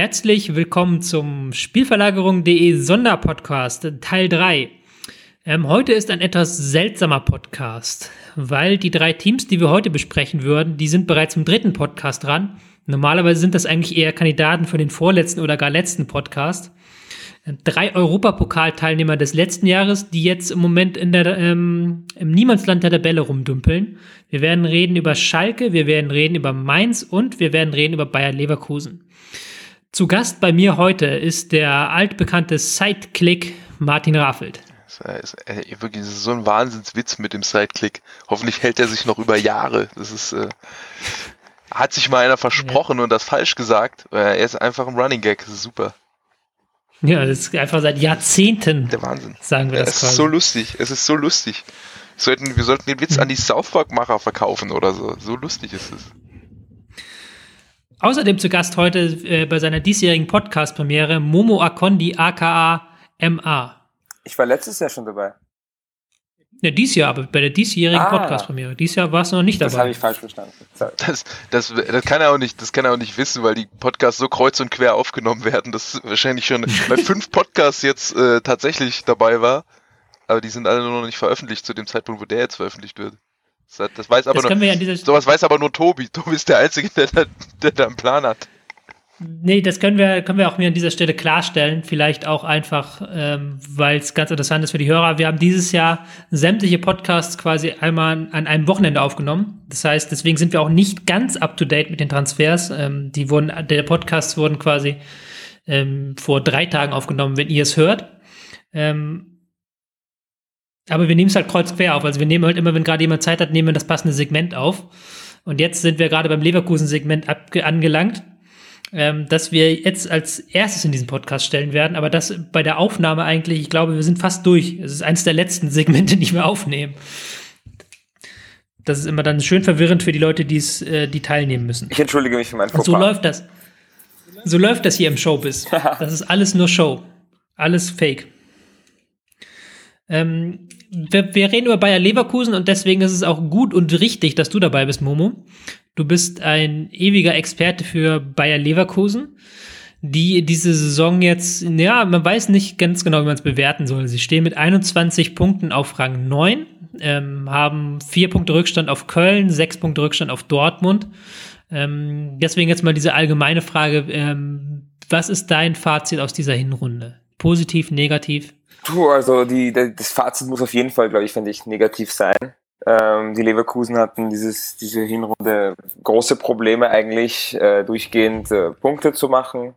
Herzlich willkommen zum Spielverlagerung.de Sonderpodcast Teil 3. Ähm, heute ist ein etwas seltsamer Podcast, weil die drei Teams, die wir heute besprechen würden, die sind bereits im dritten Podcast dran. Normalerweise sind das eigentlich eher Kandidaten für den vorletzten oder gar letzten Podcast. Drei Europapokalteilnehmer des letzten Jahres, die jetzt im Moment in der, ähm, im Niemandsland der Tabelle rumdümpeln. Wir werden reden über Schalke, wir werden reden über Mainz und wir werden reden über Bayer Leverkusen. Zu Gast bei mir heute ist der altbekannte Sideclick Martin Raffelt. Das ist äh, wirklich das ist so ein Wahnsinnswitz mit dem Sideclick. Hoffentlich hält er sich noch über Jahre. Das ist, äh, hat sich mal einer versprochen ja. und das falsch gesagt. Er ist einfach ein Running Gag. Das ist super. Ja, das ist einfach seit Jahrzehnten. Der Wahnsinn. Sagen wir ja, das Es quasi. ist so lustig. Es ist so lustig. Wir sollten, wir sollten den Witz mhm. an die South Park-Macher verkaufen oder so. So lustig ist es. Außerdem zu Gast heute äh, bei seiner diesjährigen Podcast-Premiere Momo Akondi aka MA. Ich war letztes Jahr schon dabei. Ja, dieses Jahr, aber bei der diesjährigen ah, Podcast-Premiere. Dieses Jahr warst du noch nicht dabei. Das habe ich falsch verstanden. Das, das, das, kann er auch nicht, das kann er auch nicht wissen, weil die Podcasts so kreuz und quer aufgenommen werden, dass wahrscheinlich schon bei fünf Podcasts jetzt äh, tatsächlich dabei war. Aber die sind alle nur noch nicht veröffentlicht zu dem Zeitpunkt, wo der jetzt veröffentlicht wird. Das, weiß aber das nur, ja sowas weiß aber nur Tobi. Tobi ist der Einzige, der, der, der da einen Plan hat. Nee, das können wir, können wir auch mir an dieser Stelle klarstellen. Vielleicht auch einfach, ähm, weil es ganz interessant ist für die Hörer. Wir haben dieses Jahr sämtliche Podcasts quasi einmal an einem Wochenende aufgenommen. Das heißt, deswegen sind wir auch nicht ganz up to date mit den Transfers. Ähm, die wurden, der Podcasts wurden quasi ähm, vor drei Tagen aufgenommen, wenn ihr es hört. Ähm, aber wir nehmen es halt kreuz quer auf. Also wir nehmen halt immer, wenn gerade jemand Zeit hat, nehmen wir das passende Segment auf. Und jetzt sind wir gerade beim Leverkusen-Segment angelangt ähm, das wir jetzt als erstes in diesem Podcast stellen werden, aber das bei der Aufnahme eigentlich, ich glaube, wir sind fast durch. Es ist eines der letzten Segmente, die wir aufnehmen. Das ist immer dann schön verwirrend für die Leute, die's, äh, die teilnehmen müssen. Ich entschuldige mich für meinen Fauxpas. Und so läuft das. So läuft das hier im Showbiz. Das ist alles nur Show. Alles Fake. Ähm, wir, wir, reden über Bayer Leverkusen und deswegen ist es auch gut und richtig, dass du dabei bist, Momo. Du bist ein ewiger Experte für Bayer Leverkusen, die diese Saison jetzt, ja, man weiß nicht ganz genau, wie man es bewerten soll. Sie stehen mit 21 Punkten auf Rang 9, ähm, haben vier Punkte Rückstand auf Köln, sechs Punkte Rückstand auf Dortmund. Ähm, deswegen jetzt mal diese allgemeine Frage, ähm, was ist dein Fazit aus dieser Hinrunde? Positiv, negativ? Puh, also die, das Fazit muss auf jeden Fall, glaube ich, finde ich, negativ sein. Ähm, die Leverkusen hatten dieses, diese Hinrunde große Probleme eigentlich, äh, durchgehend äh, Punkte zu machen.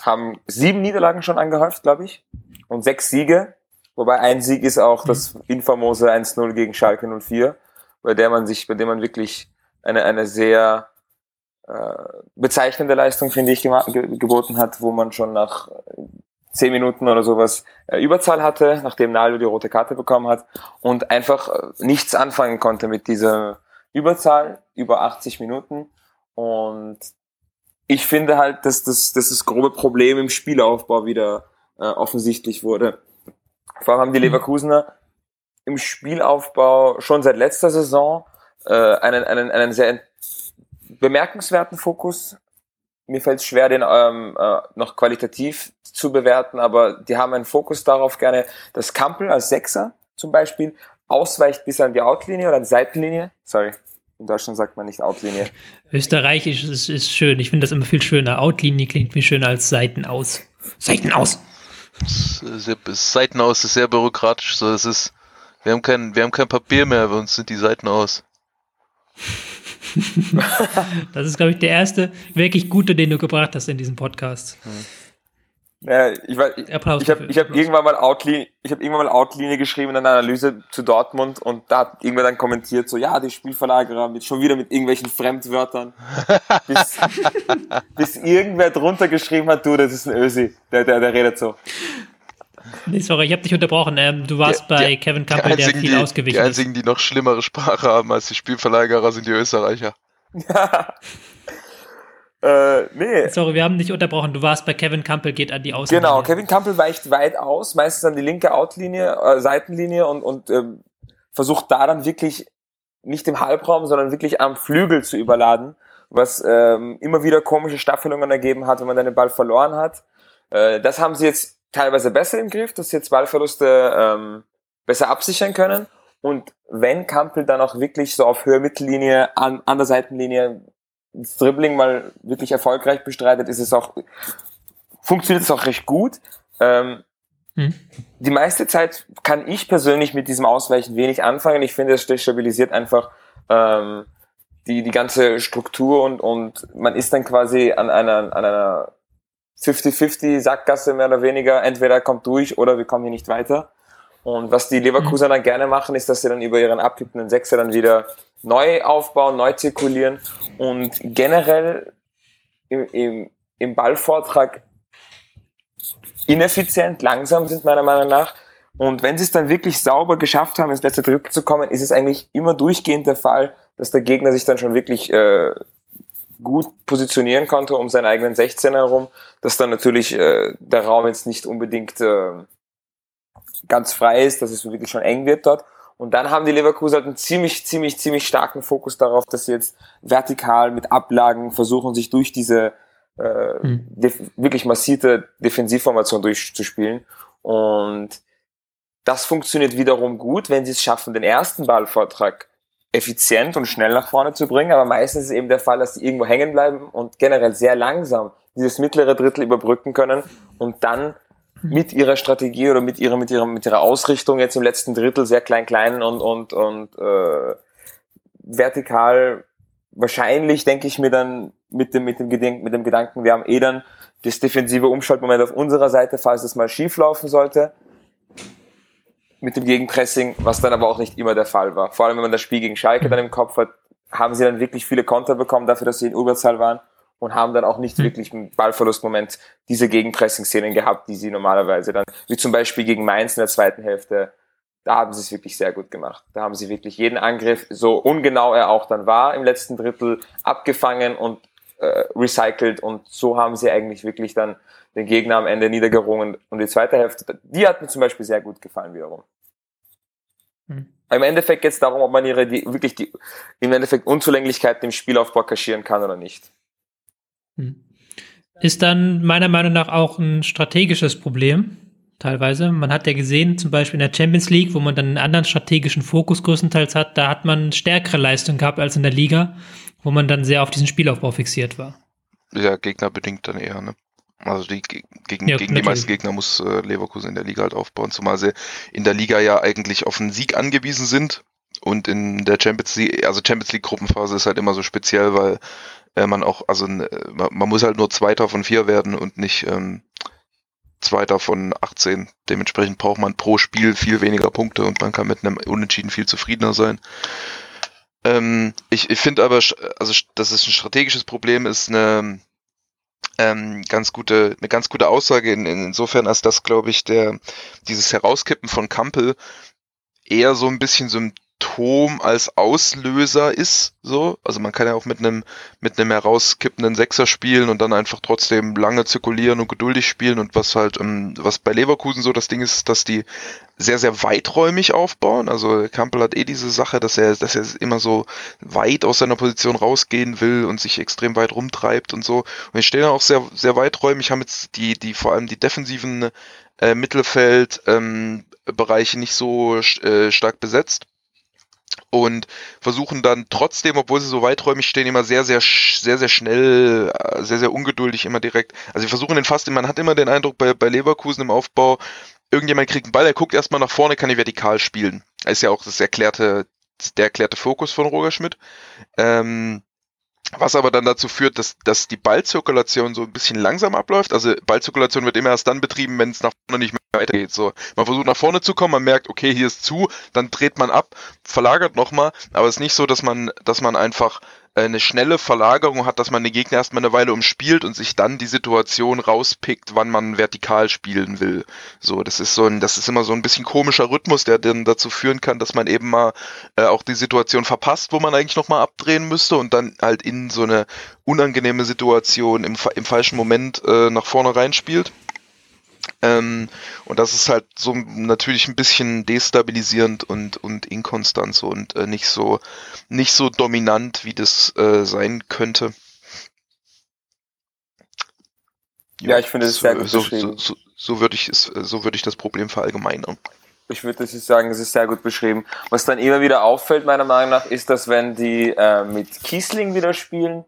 Haben sieben Niederlagen schon angehäuft, glaube ich, und sechs Siege. Wobei ein Sieg ist auch das mhm. infamose 1-0 gegen Schalke 04, bei der man sich, bei dem man wirklich eine, eine sehr äh, bezeichnende Leistung, finde ich, ge geboten hat, wo man schon nach zehn Minuten oder sowas äh, Überzahl hatte, nachdem Naldo die rote Karte bekommen hat und einfach äh, nichts anfangen konnte mit dieser Überzahl über 80 Minuten. Und ich finde halt, dass das, dass das grobe Problem im Spielaufbau wieder äh, offensichtlich wurde. Vor allem haben die mhm. Leverkusener im Spielaufbau schon seit letzter Saison äh, einen, einen, einen sehr bemerkenswerten Fokus mir fällt es schwer, den ähm, äh, noch qualitativ zu bewerten, aber die haben einen Fokus darauf gerne, dass Kampel als Sechser zum Beispiel ausweicht bis an die Outlinie oder an die Seitenlinie. Sorry, in Deutschland sagt man nicht Outlinie. Österreichisch ist, ist schön. Ich finde das immer viel schöner. Outlinie klingt viel schöner als Seitenaus. Seitenaus. Seitenaus ist sehr bürokratisch. So, das ist, wir haben kein, wir haben kein Papier mehr, bei uns sind die Seiten aus. das ist, glaube ich, der erste wirklich gute, den du gebracht hast in diesem Podcast. Ja, ich, ich, ich habe hab irgendwann mal Outlinie, ich habe irgendwann mal Outlinie geschrieben in einer Analyse zu Dortmund und da hat irgendwer dann kommentiert so, ja, die Spielverlagerer mit schon wieder mit irgendwelchen Fremdwörtern, bis, bis irgendwer drunter geschrieben hat, du, das ist ein Ösi, der, der, der redet so. Nee, sorry, ich habe dich unterbrochen. Ähm, du warst die, bei die, Kevin Campbell, der viel die, ausgewichen. Die einzigen, die noch schlimmere Sprache haben als die Spielverlagerer, sind die Österreicher. äh, nee. Sorry, wir haben dich unterbrochen. Du warst bei Kevin Campbell, geht an die Außenlinie. Genau, Kevin Campbell weicht weit aus, meistens an die linke Outlinie, äh, Seitenlinie und, und ähm, versucht da dann wirklich nicht im Halbraum, sondern wirklich am Flügel zu überladen, was ähm, immer wieder komische Staffelungen ergeben hat, wenn man dann den Ball verloren hat. Äh, das haben sie jetzt teilweise besser im Griff, dass sie jetzt Ballverluste ähm, besser absichern können. Und wenn Kampel dann auch wirklich so auf Höhe Mittellinie an, an der Seitenlinie das Dribbling mal wirklich erfolgreich bestreitet, ist es auch, funktioniert es auch recht gut. Ähm, hm. Die meiste Zeit kann ich persönlich mit diesem Ausweichen wenig anfangen. Ich finde, es stabilisiert einfach ähm, die, die ganze Struktur und, und man ist dann quasi an einer, an einer 50-50 Sackgasse mehr oder weniger. Entweder kommt durch oder wir kommen hier nicht weiter. Und was die Leverkusen mhm. dann gerne machen, ist, dass sie dann über ihren abkippenden Sechser dann wieder neu aufbauen, neu zirkulieren und generell im, im, im Ballvortrag ineffizient, langsam sind meiner Meinung nach. Und wenn sie es dann wirklich sauber geschafft haben, ins letzte Drittel zu kommen, ist es eigentlich immer durchgehend der Fall, dass der Gegner sich dann schon wirklich äh, gut positionieren konnte um seinen eigenen 16er herum, dass dann natürlich äh, der Raum jetzt nicht unbedingt äh, ganz frei ist, dass es wirklich schon eng wird dort. Und dann haben die Leverkusen halt einen ziemlich, ziemlich, ziemlich starken Fokus darauf, dass sie jetzt vertikal mit Ablagen versuchen, sich durch diese äh, mhm. wirklich massive Defensivformation durchzuspielen. Und das funktioniert wiederum gut, wenn sie es schaffen, den ersten Ballvortrag effizient und schnell nach vorne zu bringen. Aber meistens ist eben der Fall, dass sie irgendwo hängen bleiben und generell sehr langsam dieses mittlere Drittel überbrücken können und dann mit ihrer Strategie oder mit ihrer, mit ihrer, mit ihrer Ausrichtung jetzt im letzten Drittel sehr klein, klein und, und, und äh, vertikal wahrscheinlich denke ich mir dann mit dem, mit dem Gedenken, mit dem Gedanken, wir haben eh dann das defensive Umschaltmoment auf unserer Seite, falls es mal schief laufen sollte. Mit dem Gegenpressing, was dann aber auch nicht immer der Fall war. Vor allem, wenn man das Spiel gegen Schalke dann im Kopf hat, haben sie dann wirklich viele Konter bekommen dafür, dass sie in Überzahl waren und haben dann auch nicht mhm. wirklich im Ballverlustmoment diese Gegenpressing-Szenen gehabt, die sie normalerweise dann, wie zum Beispiel gegen Mainz in der zweiten Hälfte, da haben sie es wirklich sehr gut gemacht. Da haben sie wirklich jeden Angriff, so ungenau er auch dann war, im letzten Drittel abgefangen und äh, recycelt und so haben sie eigentlich wirklich dann den Gegner am Ende niedergerungen. Und die zweite Hälfte, die hat mir zum Beispiel sehr gut gefallen wiederum. Mhm. Im Endeffekt geht es darum, ob man ihre die, wirklich die im Endeffekt Unzulänglichkeiten im Spielaufbau kaschieren kann oder nicht. Hm. Ist dann meiner Meinung nach auch ein strategisches Problem, teilweise. Man hat ja gesehen, zum Beispiel in der Champions League, wo man dann einen anderen strategischen Fokus größtenteils hat, da hat man stärkere Leistung gehabt als in der Liga, wo man dann sehr auf diesen Spielaufbau fixiert war. Ja, gegnerbedingt dann eher, ne? Also die, gegen, ja, gegen die meisten Gegner muss äh, Leverkusen in der Liga halt aufbauen, zumal sie in der Liga ja eigentlich auf einen Sieg angewiesen sind. Und in der Champions League, also Champions League Gruppenphase ist halt immer so speziell, weil äh, man auch, also äh, man muss halt nur Zweiter von vier werden und nicht ähm, Zweiter von 18. Dementsprechend braucht man pro Spiel viel weniger Punkte und man kann mit einem Unentschieden viel zufriedener sein. Ähm, ich ich finde aber, also dass es ein strategisches Problem ist, eine ähm, ganz gute, eine ganz gute Aussage in, insofern, als das, glaube ich, der dieses Herauskippen von Kampel eher so ein bisschen so ein Symptom als Auslöser ist, so. Also man kann ja auch mit einem, mit einem herauskippenden Sechser spielen und dann einfach trotzdem lange zirkulieren und geduldig spielen und was halt, ähm, was bei Leverkusen so das Ding ist, dass die sehr, sehr weiträumig aufbauen. Also Kampel hat eh diese Sache, dass er, dass er immer so weit aus seiner Position rausgehen will und sich extrem weit rumtreibt und so. Und die stehen auch sehr, sehr weiträumig, haben jetzt die, die, vor allem die defensiven äh, Mittelfeld, ähm, Bereiche nicht so äh, stark besetzt und versuchen dann trotzdem, obwohl sie so weiträumig stehen, immer sehr, sehr, sehr, sehr schnell, äh, sehr, sehr ungeduldig immer direkt. Also sie versuchen den fast, man hat immer den Eindruck bei, bei Leverkusen im Aufbau, irgendjemand kriegt einen Ball, er guckt erstmal nach vorne, kann ich vertikal spielen. Das ist ja auch das erklärte, der erklärte Fokus von Roger Schmidt. Ähm, was aber dann dazu führt, dass, dass die Ballzirkulation so ein bisschen langsam abläuft. Also Ballzirkulation wird immer erst dann betrieben, wenn es nach vorne nicht mehr weitergeht. So, man versucht nach vorne zu kommen, man merkt, okay, hier ist zu, dann dreht man ab, verlagert nochmal, aber es ist nicht so, dass man, dass man einfach eine schnelle Verlagerung hat, dass man den Gegner erstmal eine Weile umspielt und sich dann die Situation rauspickt, wann man vertikal spielen will. So, das ist so ein, das ist immer so ein bisschen komischer Rhythmus, der dann dazu führen kann, dass man eben mal äh, auch die Situation verpasst, wo man eigentlich nochmal abdrehen müsste und dann halt in so eine unangenehme Situation im, im falschen Moment äh, nach vorne reinspielt. Ähm, und das ist halt so natürlich ein bisschen destabilisierend und, und inkonstant so und äh, nicht so nicht so dominant, wie das äh, sein könnte. Ja, ich finde es sehr gut so, beschrieben. So, so, so würde ich so würde ich das Problem verallgemeinern. Ich würde sagen, es ist sehr gut beschrieben. Was dann immer wieder auffällt, meiner Meinung nach, ist, dass wenn die äh, mit Kiesling wieder spielen,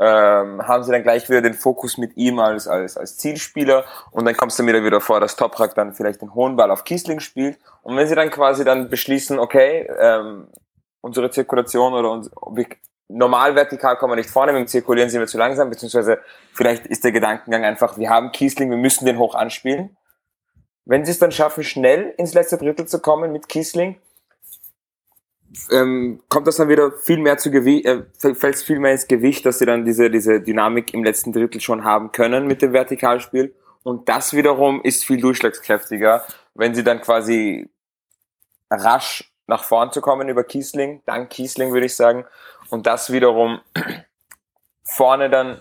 ähm, haben sie dann gleich wieder den Fokus mit ihm als, als, als Zielspieler und dann es dann wieder wieder vor, dass Toprak dann vielleicht den hohen Ball auf Kiesling spielt und wenn sie dann quasi dann beschließen, okay, ähm, unsere Zirkulation oder uns, normal vertikal kommen wir nicht vorne, mit dem Zirkulieren sind wir zu langsam, beziehungsweise vielleicht ist der Gedankengang einfach, wir haben Kiesling, wir müssen den hoch anspielen. Wenn sie es dann schaffen, schnell ins letzte Drittel zu kommen mit Kiesling, ähm, kommt das dann wieder viel mehr zu Gewicht, äh, fällt viel mehr ins Gewicht, dass sie dann diese, diese Dynamik im letzten Drittel schon haben können mit dem Vertikalspiel. Und das wiederum ist viel durchschlagskräftiger, wenn sie dann quasi rasch nach vorn zu kommen über Kiesling, dank Kiesling würde ich sagen, und das wiederum vorne dann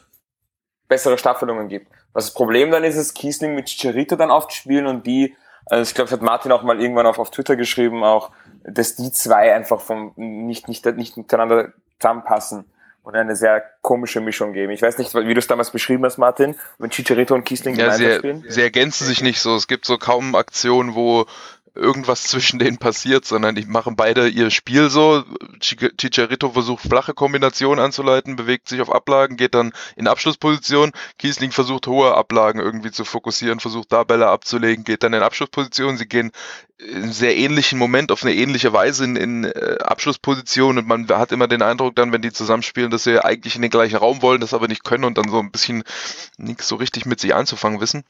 bessere Staffelungen gibt. Was das Problem dann ist, ist Kiesling mit Chicharito dann oft spielen und die, also ich glaube, das hat Martin auch mal irgendwann auf, auf Twitter geschrieben, auch, dass die zwei einfach vom, nicht, nicht, nicht miteinander zusammenpassen und eine sehr komische Mischung geben. Ich weiß nicht, wie du es damals beschrieben hast, Martin, wenn Chicharito und Kiesling ja, gemeinsam sie, spielen. Sie ergänzen sich nicht so. Es gibt so kaum Aktionen, wo irgendwas zwischen denen passiert, sondern die machen beide ihr Spiel so. Chicharito versucht flache Kombinationen anzuleiten, bewegt sich auf Ablagen, geht dann in Abschlussposition. Kiesling versucht hohe Ablagen irgendwie zu fokussieren, versucht da Bälle abzulegen, geht dann in Abschlussposition. Sie gehen in einem sehr ähnlichen Moment auf eine ähnliche Weise in, in äh, Abschlussposition und man hat immer den Eindruck dann, wenn die zusammenspielen, dass sie eigentlich in den gleichen Raum wollen, das aber nicht können und dann so ein bisschen nichts so richtig mit sich anzufangen wissen.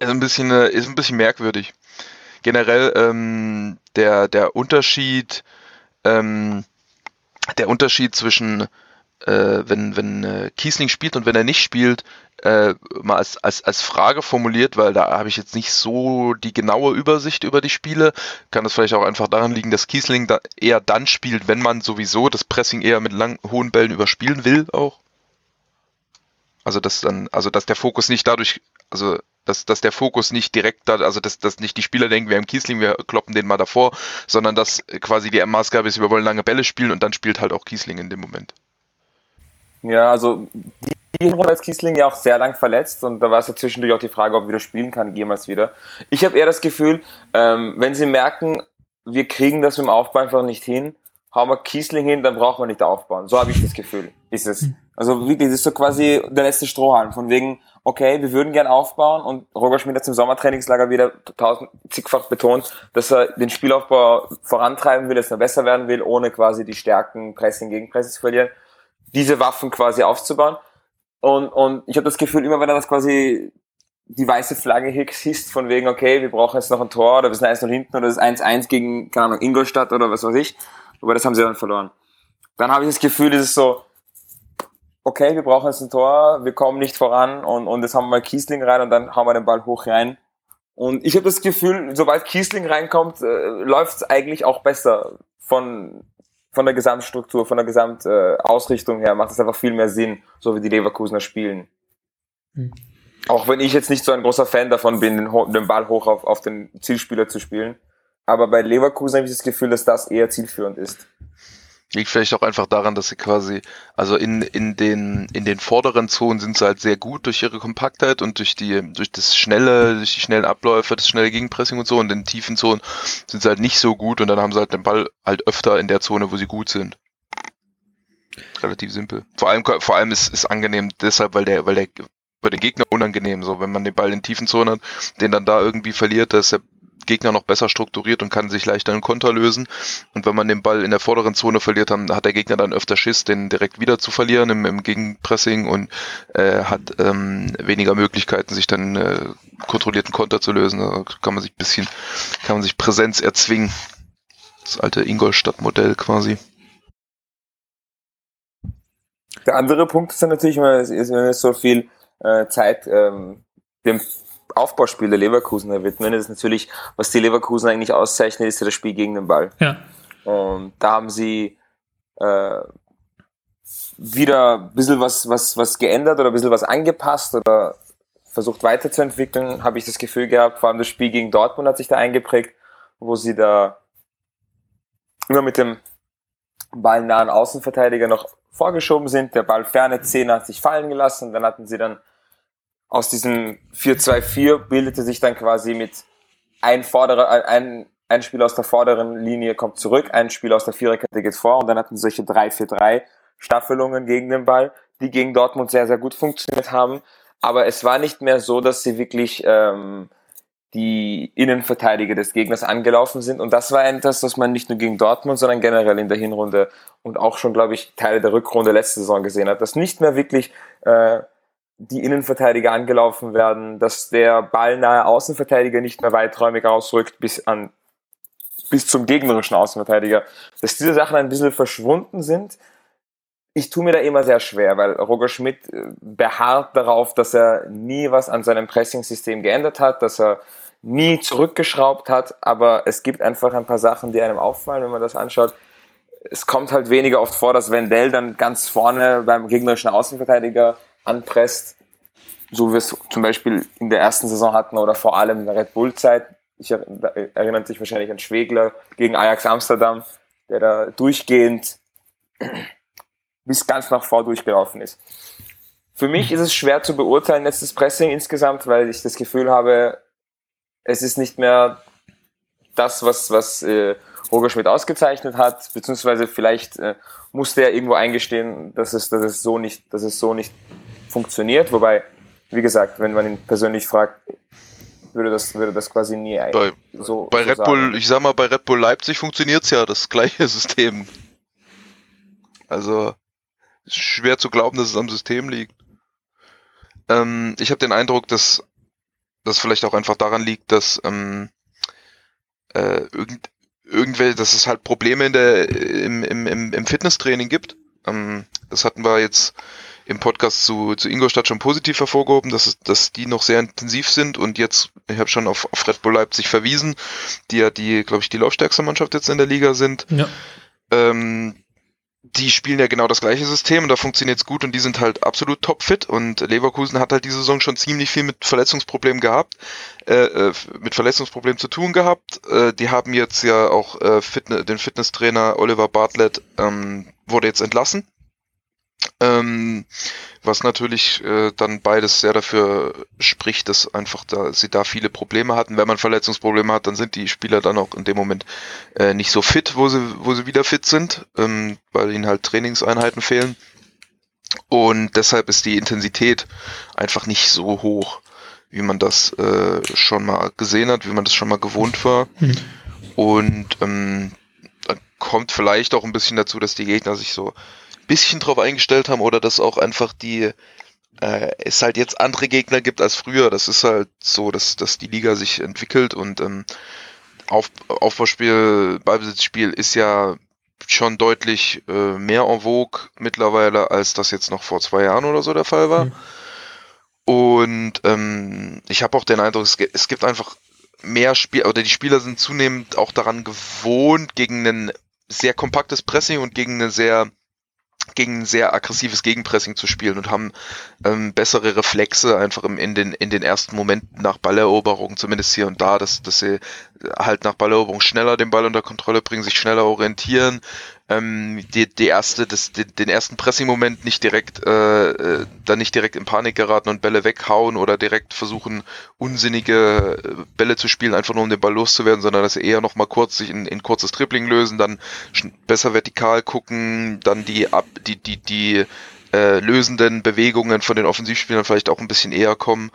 Ist ein bisschen, äh, ist ein bisschen merkwürdig generell ähm, der, der Unterschied, ähm, der Unterschied zwischen äh, wenn, wenn äh, Kiesling spielt und wenn er nicht spielt, äh, mal als, als, als Frage formuliert, weil da habe ich jetzt nicht so die genaue Übersicht über die Spiele. Kann das vielleicht auch einfach daran liegen, dass Kiesling da eher dann spielt, wenn man sowieso das Pressing eher mit lang, hohen Bällen überspielen will auch. Also dass dann, also dass der Fokus nicht dadurch, also dass, dass der Fokus nicht direkt da, also dass, dass nicht die Spieler denken, wir haben Kiesling, wir kloppen den mal davor, sondern dass quasi die Maßgabe ist, wir wollen lange Bälle spielen und dann spielt halt auch Kiesling in dem Moment. Ja, also die Hinrunde als Kiesling ja auch sehr lang verletzt und da war es ja zwischendurch auch die Frage, ob er wieder spielen kann, jemals wieder. Ich habe eher das Gefühl, ähm, wenn sie merken, wir kriegen das mit dem Aufbau einfach nicht hin, hauen wir Kiesling hin, dann brauchen wir nicht aufbauen. So habe ich das Gefühl, ist es. Also wirklich, das ist so quasi der letzte Strohhalm, von wegen, okay, wir würden gern aufbauen und Roger Schmidt hat im Sommertrainingslager wieder tausend, zigfach betont, dass er den Spielaufbau vorantreiben will, dass er besser werden will, ohne quasi die Stärken Pressing gegen Pressing zu verlieren, diese Waffen quasi aufzubauen. Und, und ich habe das Gefühl, immer wenn er das quasi die weiße Flagge hisst, von wegen, okay, wir brauchen jetzt noch ein Tor oder wir sind 1 0 hinten oder das ist 1-1 gegen, keine Ahnung, Ingolstadt oder was weiß ich, aber das haben sie dann verloren. Dann habe ich das Gefühl, es ist so, okay, wir brauchen jetzt ein Tor, wir kommen nicht voran und, und jetzt haben wir mal Kiesling rein und dann hauen wir den Ball hoch rein. Und ich habe das Gefühl, sobald Kiesling reinkommt, äh, läuft es eigentlich auch besser von, von der Gesamtstruktur, von der Gesamtausrichtung äh, her, macht es einfach viel mehr Sinn, so wie die Leverkusener spielen. Mhm. Auch wenn ich jetzt nicht so ein großer Fan davon bin, den, den Ball hoch auf, auf den Zielspieler zu spielen. Aber bei Leverkusen habe ich das Gefühl, dass das eher zielführend ist. Liegt vielleicht auch einfach daran, dass sie quasi, also in, in den, in den vorderen Zonen sind sie halt sehr gut durch ihre Kompaktheit und durch die, durch das schnelle, durch die schnellen Abläufe, das schnelle Gegenpressing und so. Und in den tiefen Zonen sind sie halt nicht so gut und dann haben sie halt den Ball halt öfter in der Zone, wo sie gut sind. Relativ simpel. Vor allem, vor allem ist, ist angenehm deshalb, weil der, weil der, bei den Gegner unangenehm, so, wenn man den Ball in tiefen Zonen hat, den dann da irgendwie verliert, dass er Gegner noch besser strukturiert und kann sich leichter einen Konter lösen. Und wenn man den Ball in der vorderen Zone verliert, dann hat der Gegner dann öfter Schiss, den direkt wieder zu verlieren im, im Gegenpressing und äh, hat ähm, weniger Möglichkeiten, sich dann äh, kontrollierten Konter zu lösen. Da kann man sich bisschen, kann man sich Präsenz erzwingen. Das alte Ingolstadt-Modell quasi. Der andere Punkt ist dann natürlich, wenn man so viel äh, Zeit ähm, dem Aufbauspiel der Leverkusener widmen, ist natürlich, was die Leverkusen eigentlich auszeichnet, ist ja das Spiel gegen den Ball. Ja. Und da haben sie äh, wieder ein bisschen was, was, was geändert oder ein bisschen was angepasst oder versucht weiterzuentwickeln, habe ich das Gefühl gehabt, vor allem das Spiel gegen Dortmund hat sich da eingeprägt, wo sie da immer mit dem ballnahen Außenverteidiger noch vorgeschoben sind, der Ball ferne 10 hat sich fallen gelassen, dann hatten sie dann aus diesem 4-2-4 bildete sich dann quasi mit ein Vorderer, ein, ein Spieler aus der vorderen Linie kommt zurück, ein Spieler aus der Viererkette geht vor und dann hatten solche 3-4-3 Staffelungen gegen den Ball, die gegen Dortmund sehr, sehr gut funktioniert haben. Aber es war nicht mehr so, dass sie wirklich ähm, die Innenverteidiger des Gegners angelaufen sind. Und das war etwas, was man nicht nur gegen Dortmund, sondern generell in der Hinrunde und auch schon, glaube ich, Teile der Rückrunde letzte Saison gesehen hat, dass nicht mehr wirklich äh, die Innenverteidiger angelaufen werden, dass der ballnahe Außenverteidiger nicht mehr weiträumig ausrückt bis an bis zum gegnerischen Außenverteidiger, dass diese Sachen ein bisschen verschwunden sind. Ich tue mir da immer sehr schwer, weil Roger Schmidt äh, beharrt darauf, dass er nie was an seinem Pressing-System geändert hat, dass er nie zurückgeschraubt hat, aber es gibt einfach ein paar Sachen, die einem auffallen, wenn man das anschaut. Es kommt halt weniger oft vor, dass Wendell dann ganz vorne beim gegnerischen Außenverteidiger anpresst, so wie wir es zum Beispiel in der ersten Saison hatten oder vor allem in der Red Bull-Zeit. Ich erinnert sich wahrscheinlich an Schwegler gegen Ajax Amsterdam, der da durchgehend bis ganz nach vor durchgelaufen ist. Für mich ist es schwer zu beurteilen, jetzt das Pressing insgesamt, weil ich das Gefühl habe, es ist nicht mehr das, was, was äh, Roger Schmidt ausgezeichnet hat, beziehungsweise vielleicht äh, musste er irgendwo eingestehen, dass es, dass es so nicht, dass es so nicht funktioniert. Wobei, wie gesagt, wenn man ihn persönlich fragt, würde das, würde das quasi nie bei, so. Bei so Red sagen. Bull, ich sag mal, bei Red Bull Leipzig funktioniert's ja, das gleiche System. Also, schwer zu glauben, dass es am System liegt. Ähm, ich habe den Eindruck, dass das vielleicht auch einfach daran liegt, dass ähm, äh, irgend, irgendwelche, dass es halt Probleme in der, im, im, im Fitnesstraining gibt. Ähm, das hatten wir jetzt im Podcast zu, zu Ingolstadt schon positiv hervorgehoben, dass, es, dass die noch sehr intensiv sind und jetzt, ich habe schon auf, auf Red Bull Leipzig verwiesen, die ja die, glaube ich, die laufstärkste Mannschaft jetzt in der Liga sind. Ja. Ähm, die spielen ja genau das gleiche System und da funktioniert es gut und die sind halt absolut topfit und Leverkusen hat halt diese Saison schon ziemlich viel mit Verletzungsproblemen gehabt, äh, äh, mit Verletzungsproblemen zu tun gehabt. Äh, die haben jetzt ja auch äh, Fitne den Fitnesstrainer Oliver Bartlett ähm, wurde jetzt entlassen ähm, was natürlich äh, dann beides sehr dafür spricht, dass einfach da sie da viele Probleme hatten. Wenn man Verletzungsprobleme hat, dann sind die Spieler dann auch in dem Moment äh, nicht so fit, wo sie, wo sie wieder fit sind, ähm, weil ihnen halt Trainingseinheiten fehlen. Und deshalb ist die Intensität einfach nicht so hoch, wie man das äh, schon mal gesehen hat, wie man das schon mal gewohnt war. Mhm. Und ähm, dann kommt vielleicht auch ein bisschen dazu, dass die Gegner sich so bisschen drauf eingestellt haben oder dass auch einfach die äh, es halt jetzt andere Gegner gibt als früher. Das ist halt so, dass, dass die Liga sich entwickelt und ähm, Auf, Aufbauspiel, Ballbesitzspiel ist ja schon deutlich äh, mehr en vogue mittlerweile, als das jetzt noch vor zwei Jahren oder so der Fall war. Mhm. Und ähm, ich habe auch den Eindruck, es, es gibt einfach mehr Spiel oder die Spieler sind zunehmend auch daran gewohnt, gegen ein sehr kompaktes Pressing und gegen eine sehr gegen ein sehr aggressives Gegenpressing zu spielen und haben ähm, bessere Reflexe einfach im, in, den, in den ersten Momenten nach Balleroberung, zumindest hier und da, dass, dass sie halt nach Balleroberung schneller den Ball unter Kontrolle bringen, sich schneller orientieren, ähm, die, die erste, das, den, den ersten Pressing-Moment nicht direkt, äh, äh, dann nicht direkt in Panik geraten und Bälle weghauen oder direkt versuchen, unsinnige äh, Bälle zu spielen, einfach nur um den Ball loszuwerden, sondern dass sie eher nochmal kurz sich in, in kurzes Dribbling lösen, dann besser vertikal gucken, dann die ab, die, die, die äh, lösenden Bewegungen von den Offensivspielern vielleicht auch ein bisschen eher kommen,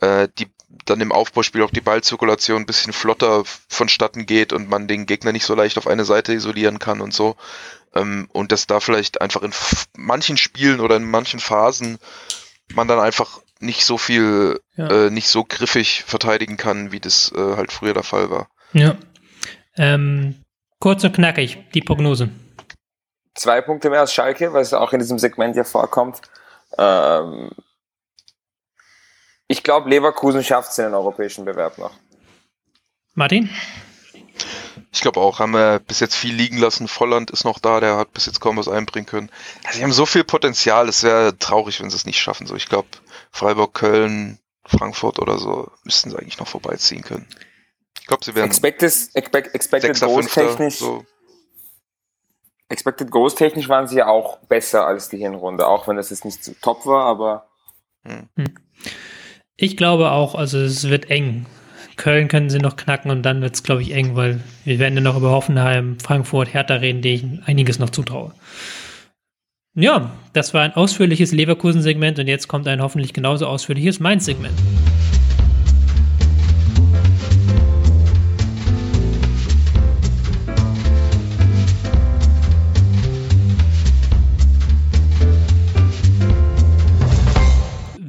äh, die dann im Aufbauspiel auch die Ballzirkulation ein bisschen flotter vonstatten geht und man den Gegner nicht so leicht auf eine Seite isolieren kann und so. Ähm, und dass da vielleicht einfach in manchen Spielen oder in manchen Phasen man dann einfach nicht so viel, ja. äh, nicht so griffig verteidigen kann, wie das äh, halt früher der Fall war. Ja. Ähm, kurz und knackig, die Prognose. Zwei Punkte mehr als Schalke, weil es auch in diesem Segment ja vorkommt. Ähm, ich glaube, Leverkusen schafft es in den europäischen Bewerb noch. Martin? Ich glaube auch, haben wir bis jetzt viel liegen lassen. Volland ist noch da, der hat bis jetzt kaum was einbringen können. Also, sie haben so viel Potenzial, es wäre traurig, wenn sie es nicht schaffen. So, ich glaube, Freiburg, Köln, Frankfurt oder so müssten sie eigentlich noch vorbeiziehen können. Ich glaube, sie werden Expected, expect, expected Goals technisch. So. Expected Goals technisch waren sie ja auch besser als die Hinrunde, auch wenn das jetzt nicht so top war, aber. Hm. Ich glaube auch, also es wird eng. Köln können sie noch knacken und dann wird es, glaube ich, eng, weil wir werden ja noch über Hoffenheim, Frankfurt, Hertha reden, die ich einiges noch zutraue. Ja, das war ein ausführliches Leverkusen-Segment und jetzt kommt ein hoffentlich genauso ausführliches Mainz-Segment.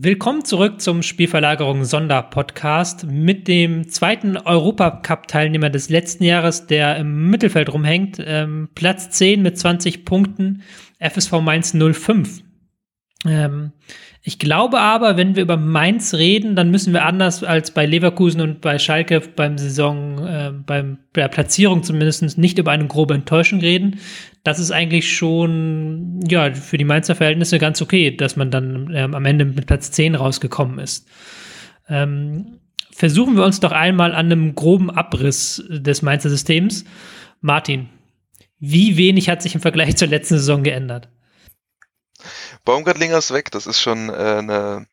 Willkommen zurück zum Spielverlagerung Sonderpodcast mit dem zweiten Europacup-Teilnehmer des letzten Jahres, der im Mittelfeld rumhängt. Ähm, Platz 10 mit 20 Punkten, FSV Mainz 05. Ähm, ich glaube aber, wenn wir über Mainz reden, dann müssen wir anders als bei Leverkusen und bei Schalke beim Saison, äh, beim, bei der Platzierung zumindest nicht über eine grobe Enttäuschung reden. Das ist eigentlich schon, ja, für die Mainzer Verhältnisse ganz okay, dass man dann ähm, am Ende mit Platz 10 rausgekommen ist. Ähm, versuchen wir uns doch einmal an einem groben Abriss des Mainzer Systems. Martin, wie wenig hat sich im Vergleich zur letzten Saison geändert? Baumgartlinger ist weg, das ist schon äh, eine,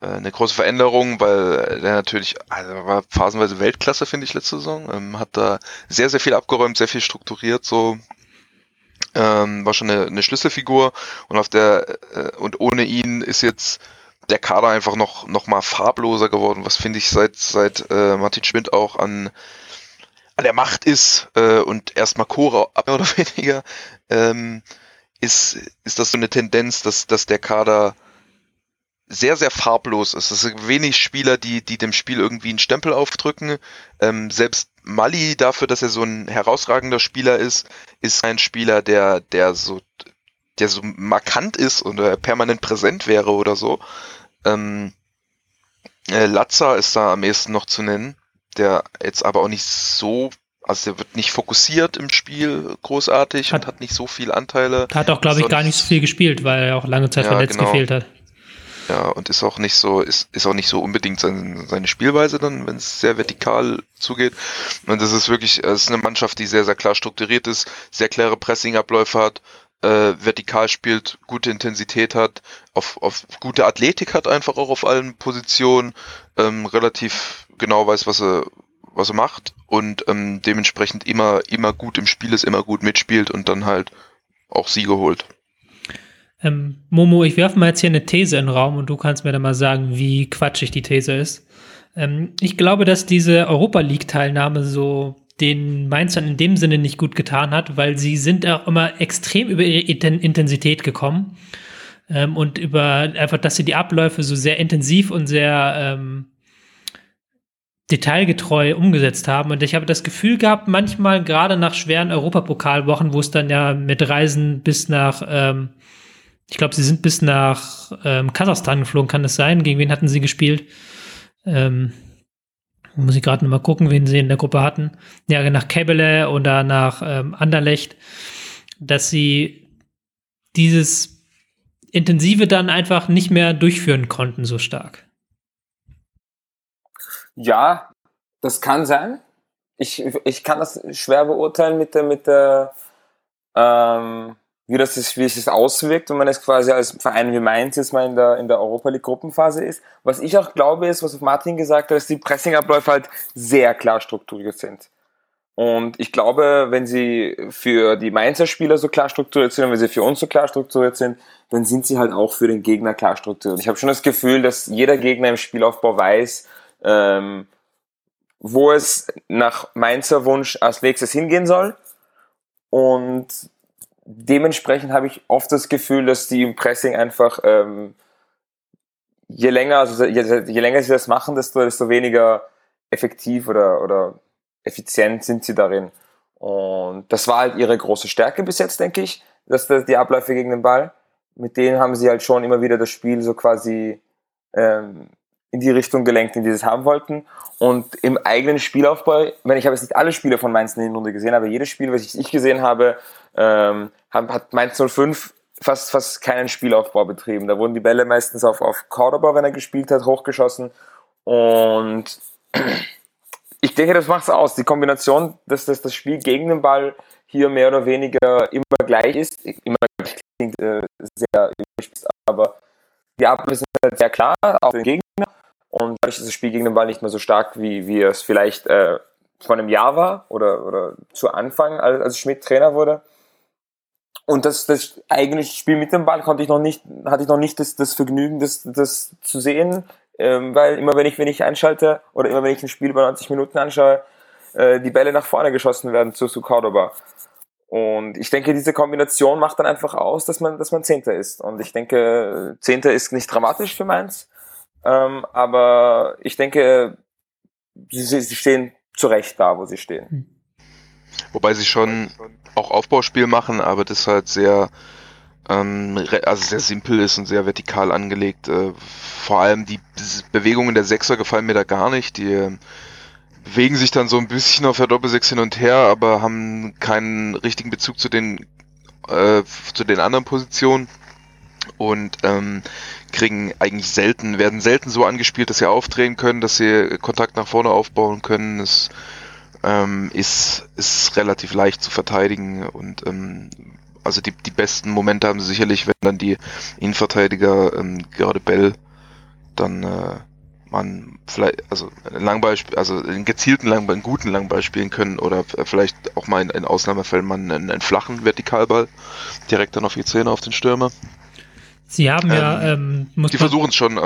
äh, eine große Veränderung, weil der natürlich, also war phasenweise Weltklasse, finde ich, letzte Saison. Ähm, hat da sehr, sehr viel abgeräumt, sehr viel strukturiert, so ähm, war schon eine, eine Schlüsselfigur und auf der äh, und ohne ihn ist jetzt der Kader einfach noch noch mal farbloser geworden, was finde ich seit seit äh, Martin Schmidt auch an an der Macht ist äh, und erstmal Chore ab oder weniger ähm, ist, ist das so eine Tendenz, dass, dass der Kader sehr, sehr farblos ist. Es sind wenig Spieler, die, die dem Spiel irgendwie einen Stempel aufdrücken. Ähm, selbst Mali, dafür, dass er so ein herausragender Spieler ist, ist ein Spieler, der, der so, der so markant ist oder permanent präsent wäre oder so. Ähm, äh, Latza ist da am ehesten noch zu nennen, der jetzt aber auch nicht so also der wird nicht fokussiert im Spiel großartig hat, und hat nicht so viele Anteile. Hat auch, glaube ich, gar nicht so viel gespielt, weil er auch lange Zeit ja, verletzt genau. gefehlt hat. Ja, und ist auch nicht so, ist, ist auch nicht so unbedingt seine, seine Spielweise dann, wenn es sehr vertikal zugeht. Und das ist wirklich, es ist eine Mannschaft, die sehr, sehr klar strukturiert ist, sehr klare Pressingabläufe hat, äh, vertikal spielt, gute Intensität hat, auf, auf gute Athletik hat einfach auch auf allen Positionen, ähm, relativ genau weiß, was er, was er macht und ähm, dementsprechend immer, immer gut im Spiel ist, immer gut mitspielt und dann halt auch Siege holt. Ähm, Momo, ich werfe mal jetzt hier eine These in den Raum und du kannst mir dann mal sagen, wie quatschig die These ist. Ähm, ich glaube, dass diese Europa League-Teilnahme so den Mainzern in dem Sinne nicht gut getan hat, weil sie sind auch immer extrem über ihre Intensität gekommen ähm, und über einfach, dass sie die Abläufe so sehr intensiv und sehr ähm, detailgetreu umgesetzt haben. Und ich habe das Gefühl gehabt, manchmal gerade nach schweren Europapokalwochen, wo es dann ja mit Reisen bis nach, ähm, ich glaube, sie sind bis nach ähm, Kasachstan geflogen, kann das sein? Gegen wen hatten sie gespielt? Ähm, muss ich gerade noch mal gucken, wen sie in der Gruppe hatten. Ja, nach Kebele oder nach ähm, Anderlecht, dass sie dieses Intensive dann einfach nicht mehr durchführen konnten so stark. Ja, das kann sein. Ich, ich kann das schwer beurteilen mit der, mit der, ähm, wie das ist, wie es sich auswirkt, wenn man es quasi als Verein wie Mainz jetzt mal in der, in der Europa League Gruppenphase ist. Was ich auch glaube, ist, was Martin gesagt hat, dass die Pressingabläufe halt sehr klar strukturiert sind. Und ich glaube, wenn sie für die Mainzer Spieler so klar strukturiert sind wenn sie für uns so klar strukturiert sind, dann sind sie halt auch für den Gegner klar strukturiert. Ich habe schon das Gefühl, dass jeder Gegner im Spielaufbau weiß, ähm, wo es nach Mainzer Wunsch als nächstes hingehen soll. Und dementsprechend habe ich oft das Gefühl, dass die im Pressing einfach ähm, je länger, also je, je, länger sie das machen, desto, desto weniger effektiv oder, oder effizient sind sie darin. Und das war halt ihre große Stärke bis jetzt, denke ich, dass das die Abläufe gegen den Ball. Mit denen haben sie halt schon immer wieder das Spiel so quasi ähm, in die Richtung gelenkt, in die sie es haben wollten. Und im eigenen Spielaufbau, wenn ich habe jetzt nicht alle Spiele von Mainz in der Runde gesehen, aber jedes Spiel, was ich, gesehen habe, ähm, hat Mainz 05 fast, fast keinen Spielaufbau betrieben. Da wurden die Bälle meistens auf, auf Cordoba, wenn er gespielt hat, hochgeschossen. Und ich denke, das macht es aus. Die Kombination, dass, dass das Spiel gegen den Ball hier mehr oder weniger immer gleich ist. Immer gleich klingt äh, sehr überspitzt, aber die Abläufe sind halt sehr klar, auch für den Gegner. Und dadurch ist das Spiel gegen den Ball nicht mehr so stark, wie, wie es vielleicht äh, vor einem Jahr war oder, oder zu Anfang, als, als Schmidt Trainer wurde. Und das, das eigentliche Spiel mit dem Ball konnte ich noch nicht, hatte ich noch nicht das, das Vergnügen, das, das zu sehen, ähm, weil immer wenn ich, wenn ich einschalte oder immer wenn ich ein Spiel bei 90 Minuten anschaue, äh, die Bälle nach vorne geschossen werden zu, zu Cordoba. Und ich denke, diese Kombination macht dann einfach aus, dass man, dass man Zehnter ist. Und ich denke, Zehnter ist nicht dramatisch für Mainz, ähm, aber ich denke, sie, sie stehen zu Recht da, wo sie stehen. Hm. Wobei sie schon auch Aufbauspiel machen, aber das halt sehr, ähm, also sehr simpel ist und sehr vertikal angelegt. Äh, vor allem die Bewegungen der Sechser gefallen mir da gar nicht. Die äh, bewegen sich dann so ein bisschen auf der Doppelsechs hin und her, aber haben keinen richtigen Bezug zu den äh, zu den anderen Positionen und ähm, kriegen eigentlich selten, werden selten so angespielt, dass sie aufdrehen können, dass sie Kontakt nach vorne aufbauen können. Es ähm, ist, ist relativ leicht zu verteidigen und ähm, also die, die besten Momente haben sie sicherlich, wenn dann die Innenverteidiger, ähm, gerade Bell, dann äh, man vielleicht, also einen Langball, also einen gezielten Langball, einen guten Langball spielen können oder vielleicht auch mal in, in Ausnahmefällen mal einen, einen flachen Vertikalball direkt dann auf die Zähne auf den Stürmer. Sie haben ähm, ja. Ähm, die versuchen es schon,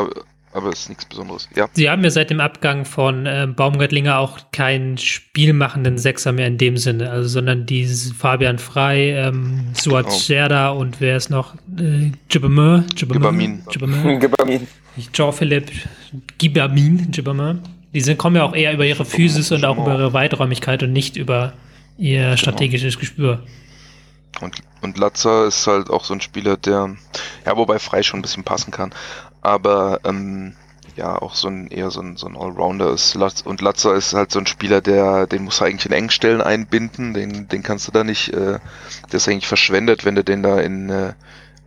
aber, es ist nichts Besonderes. Ja. Sie haben ja seit dem Abgang von äh, Baumgartlinger auch keinen spielmachenden Sechser mehr in dem Sinne, also sondern dieses Fabian Frei, ähm, Suat genau. Scherda und wer ist noch? Äh. Gibamin. Gibamin. Jean-Philippe Gibamin. Gibamin. Die sind, kommen ja auch eher über ihre Physis und auch über ihre Weiträumigkeit und nicht über ihr genau. strategisches Gespür. Und, und Latzer ist halt auch so ein Spieler, der, ja, wobei frei schon ein bisschen passen kann, aber ähm, ja, auch so ein eher so ein, so ein Allrounder ist. Und Latzer ist halt so ein Spieler, der, den muss eigentlich in Engstellen einbinden, den, den kannst du da nicht, äh, der ist eigentlich verschwendet, wenn du den da in äh,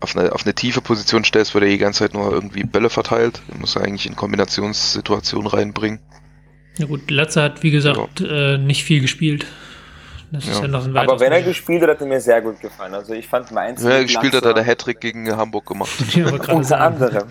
auf eine, auf eine tiefe Position stellst, wo der die ganze Zeit nur irgendwie Bälle verteilt. Den muss er eigentlich in Kombinationssituationen reinbringen. Ja gut, Latzer hat, wie gesagt, ja. äh, nicht viel gespielt. Das ja. ist ja noch ein Aber wenn er gespielt hat, hat er mir sehr gut gefallen. Also ich fand Mainz. Wenn er gespielt hat, hat er Hattrick gegen Hamburg gemacht. Unter anderem.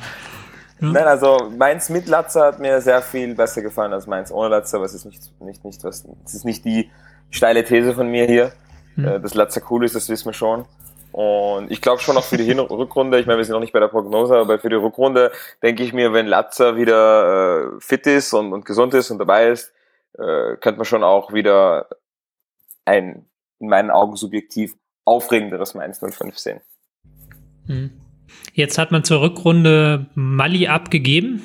Ja. Nein, also Mainz mit Latzer hat mir sehr viel besser gefallen als Mainz ohne Latzer, aber es ist nicht, nicht, nicht was, es ist nicht die steile These von mir hier. Mhm. Dass Latzer cool ist, das wissen wir schon. Und ich glaube schon auch für die Hin Rückrunde, ich meine, wir sind noch nicht bei der Prognose, aber für die Rückrunde denke ich mir, wenn Latzer wieder äh, fit ist und, und gesund ist und dabei ist, äh, könnte man schon auch wieder ein, in meinen Augen subjektiv, aufregenderes Mainz 05 sehen. Hm. Jetzt hat man zur Rückrunde Mali abgegeben,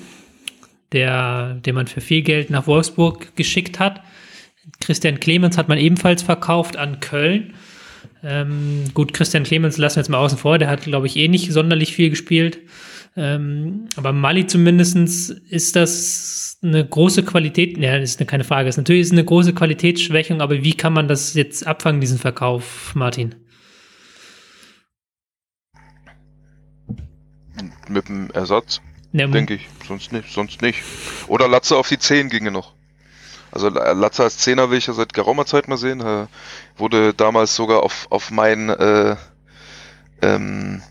der, den man für viel Geld nach Wolfsburg geschickt hat. Christian Clemens hat man ebenfalls verkauft an Köln. Ähm, gut, Christian Clemens lassen wir jetzt mal außen vor, der hat, glaube ich, eh nicht sonderlich viel gespielt. Ähm, aber Mali zumindest ist das eine große Qualität, ja, das ist keine Frage, ist natürlich ist eine große Qualitätsschwächung, aber wie kann man das jetzt abfangen, diesen Verkauf, Martin? Mit dem Ersatz, ja, denke ich. Sonst nicht, sonst nicht. Oder Latze auf die 10 ginge noch. Also Latze als Zehner will ich ja seit geraumer Zeit mal sehen. Er wurde damals sogar auf, auf mein äh, ähm,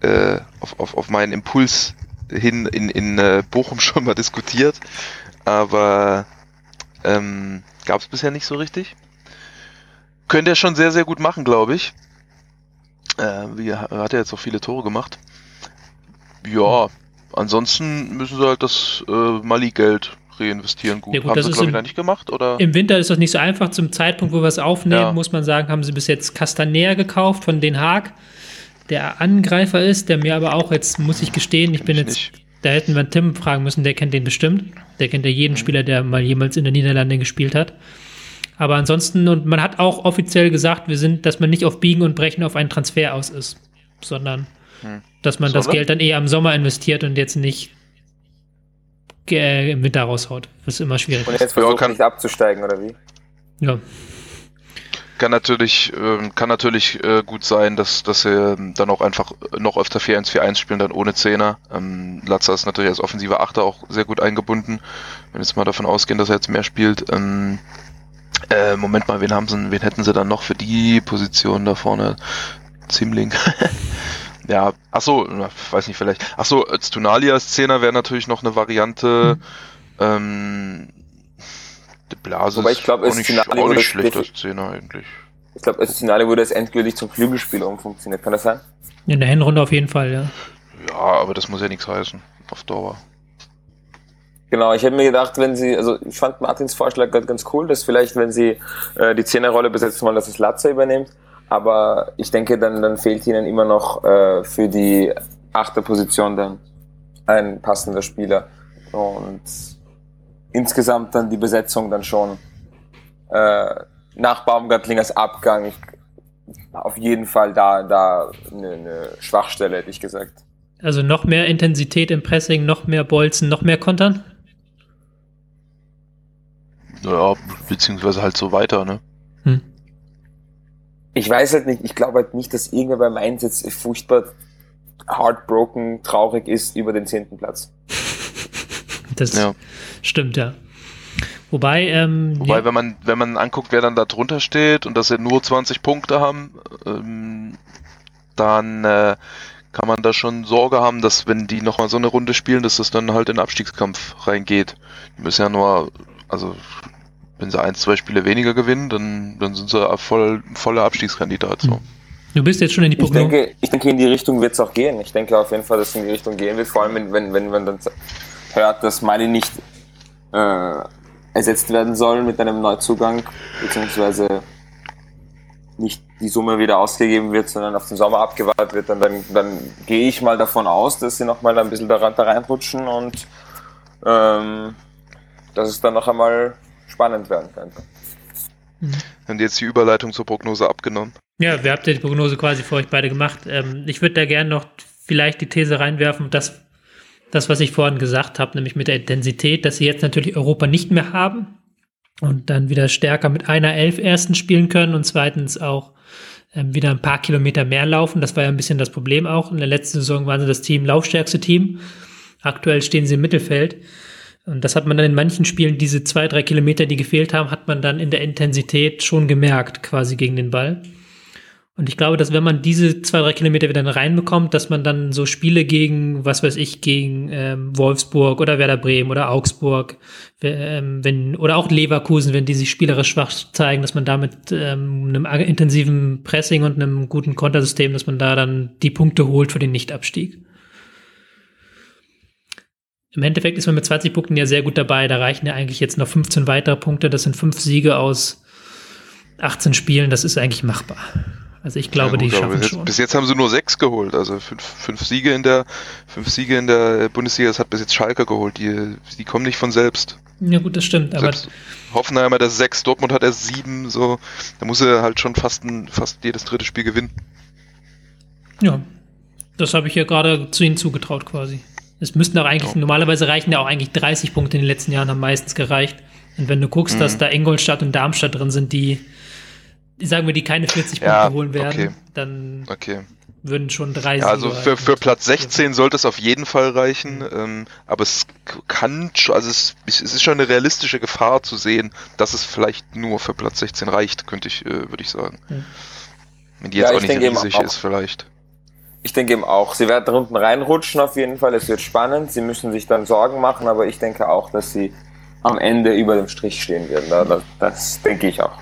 äh, auf, auf, auf meinen Impuls hin in, in äh, Bochum schon mal diskutiert, aber ähm, gab es bisher nicht so richtig. Könnte er schon sehr, sehr gut machen, glaube ich. Äh, wie, hat er jetzt auch viele Tore gemacht. Ja, ansonsten müssen sie halt das äh, Mali-Geld reinvestieren. Gut, ja, gut haben sie, glaube ich, nicht gemacht, oder? Im Winter ist das nicht so einfach. Zum Zeitpunkt, wo wir es aufnehmen, ja. muss man sagen, haben sie bis jetzt Castanea gekauft von Den Haag der Angreifer ist, der mir aber auch jetzt, muss ich gestehen, ich bin ich jetzt, nicht. da hätten wir Tim fragen müssen, der kennt den bestimmt. Der kennt ja jeden. Spieler, der mal jemals in den Niederlanden gespielt hat. Aber ansonsten, und man hat auch offiziell gesagt, wir sind, dass man nicht auf Biegen und Brechen auf einen Transfer aus ist, sondern hm. dass man so, das Geld dann eher im Sommer investiert und jetzt nicht äh, im Winter raushaut. Das ist immer schwierig. Und jetzt versucht ja, nicht abzusteigen, oder wie? Ja. kann natürlich, äh, kann natürlich äh, gut sein, dass, dass sie dann auch einfach noch öfter 4-1-4-1 spielen, dann ohne Zehner. Ähm, Latza ist natürlich als offensiver Achter auch sehr gut eingebunden. Wenn jetzt mal davon ausgehen, dass er jetzt mehr spielt. Ähm, äh, Moment mal, wen haben sie, wen hätten sie dann noch für die Position da vorne? Zimling. ja, ach so, weiß nicht, vielleicht. Ach so, als Tunalia als Zehner wäre natürlich noch eine Variante. Mhm. Ähm, die Blase Wobei ich glaube, es nicht, auch nicht schlecht als Zehner eigentlich. Ich glaube, als Finale wurde es endgültig zum Flügelspieler umfunktioniert. Kann das sein? In der Hinrunde auf jeden Fall, ja. Ja, aber das muss ja nichts heißen. Auf Dauer. Genau, ich hätte mir gedacht, wenn sie, also ich fand Martins Vorschlag ganz cool, dass vielleicht, wenn sie äh, die Zehnerrolle besetzen wollen, dass es Latze übernimmt. Aber ich denke, dann, dann fehlt ihnen immer noch äh, für die achte Position dann ein passender Spieler. Und insgesamt dann die Besetzung dann schon äh, nach Baumgartlingers Abgang auf jeden Fall da, da eine, eine Schwachstelle, hätte ich gesagt. Also noch mehr Intensität im Pressing, noch mehr Bolzen, noch mehr Kontern? Ja, beziehungsweise halt so weiter, ne? Hm. Ich weiß halt nicht, ich glaube halt nicht, dass irgendwer bei Mainz jetzt furchtbar heartbroken, traurig ist über den zehnten Platz. Das ja. stimmt, ja. Wobei, ähm, Wobei, ja. wenn man, wenn man anguckt, wer dann da drunter steht und dass sie nur 20 Punkte haben, ähm, dann äh, kann man da schon Sorge haben, dass wenn die nochmal so eine Runde spielen, dass das dann halt in den Abstiegskampf reingeht. Die müssen ja nur, also wenn sie ein, zwei Spiele weniger gewinnen, dann, dann sind sie voll, voller Abstiegskandidat. So. Du bist jetzt schon in die Prognose. Ich denke, ich denke, in die Richtung wird es auch gehen. Ich denke auf jeden Fall, dass es in die Richtung gehen wird, vor allem wenn, wenn, wenn man dann hört, dass Mali nicht äh, ersetzt werden soll mit einem Neuzugang, beziehungsweise nicht die Summe wieder ausgegeben wird, sondern auf den Sommer abgewartet wird, dann, dann, dann gehe ich mal davon aus, dass sie nochmal ein bisschen da, da reinrutschen und ähm, dass es dann noch einmal spannend werden könnte. Mhm. Haben jetzt die Überleitung zur Prognose abgenommen? Ja, wer habt ihr die Prognose quasi für euch beide gemacht? Ähm, ich würde da gerne noch vielleicht die These reinwerfen, dass das, was ich vorhin gesagt habe, nämlich mit der Intensität, dass sie jetzt natürlich Europa nicht mehr haben und dann wieder stärker mit einer Elf ersten spielen können und zweitens auch ähm, wieder ein paar Kilometer mehr laufen. Das war ja ein bisschen das Problem auch. In der letzten Saison waren sie das Team, laufstärkste Team. Aktuell stehen sie im Mittelfeld. Und das hat man dann in manchen Spielen, diese zwei, drei Kilometer, die gefehlt haben, hat man dann in der Intensität schon gemerkt, quasi gegen den Ball. Und ich glaube, dass wenn man diese zwei, drei Kilometer wieder reinbekommt, dass man dann so Spiele gegen, was weiß ich, gegen ähm, Wolfsburg oder Werder Bremen oder Augsburg, ähm, wenn, oder auch Leverkusen, wenn die sich spielerisch schwach zeigen, dass man da mit ähm, einem intensiven Pressing und einem guten Kontersystem, dass man da dann die Punkte holt für den Nichtabstieg. Im Endeffekt ist man mit 20 Punkten ja sehr gut dabei. Da reichen ja eigentlich jetzt noch 15 weitere Punkte. Das sind fünf Siege aus 18 Spielen. Das ist eigentlich machbar. Also ich glaube, ja, gut, die schaffen bis schon. Bis jetzt haben sie nur sechs geholt, also fünf, fünf Siege in der fünf Siege in der Bundesliga. Das hat bis jetzt Schalke geholt. Die, die kommen nicht von selbst. Ja gut, das stimmt. Selbst aber Hoffenheim hat erst sechs, Dortmund hat erst sieben. So, da muss er halt schon fast ein, fast jedes dritte Spiel gewinnen. Ja, das habe ich ja gerade zu ihnen zugetraut quasi. Es müssten auch eigentlich, ja. normalerweise reichen ja auch eigentlich 30 Punkte in den letzten Jahren, haben meistens gereicht. Und wenn du guckst, mhm. dass da Ingolstadt und Darmstadt drin sind, die sagen wir, die keine 40 Punkte ja, holen werden, okay. dann okay. würden schon drei ja, Also für, für Platz 16 sollte es auf jeden Fall reichen, mhm. ähm, aber es kann, also es, es, ist schon eine realistische Gefahr zu sehen, dass es vielleicht nur für Platz 16 reicht, könnte ich, äh, würde ich sagen. Mhm. Wenn die jetzt ja, auch nicht riesig ist, vielleicht. Ich denke eben auch, sie werden unten reinrutschen auf jeden Fall, es wird spannend, sie müssen sich dann Sorgen machen, aber ich denke auch, dass sie am Ende über dem Strich stehen werden. Das, das denke ich auch.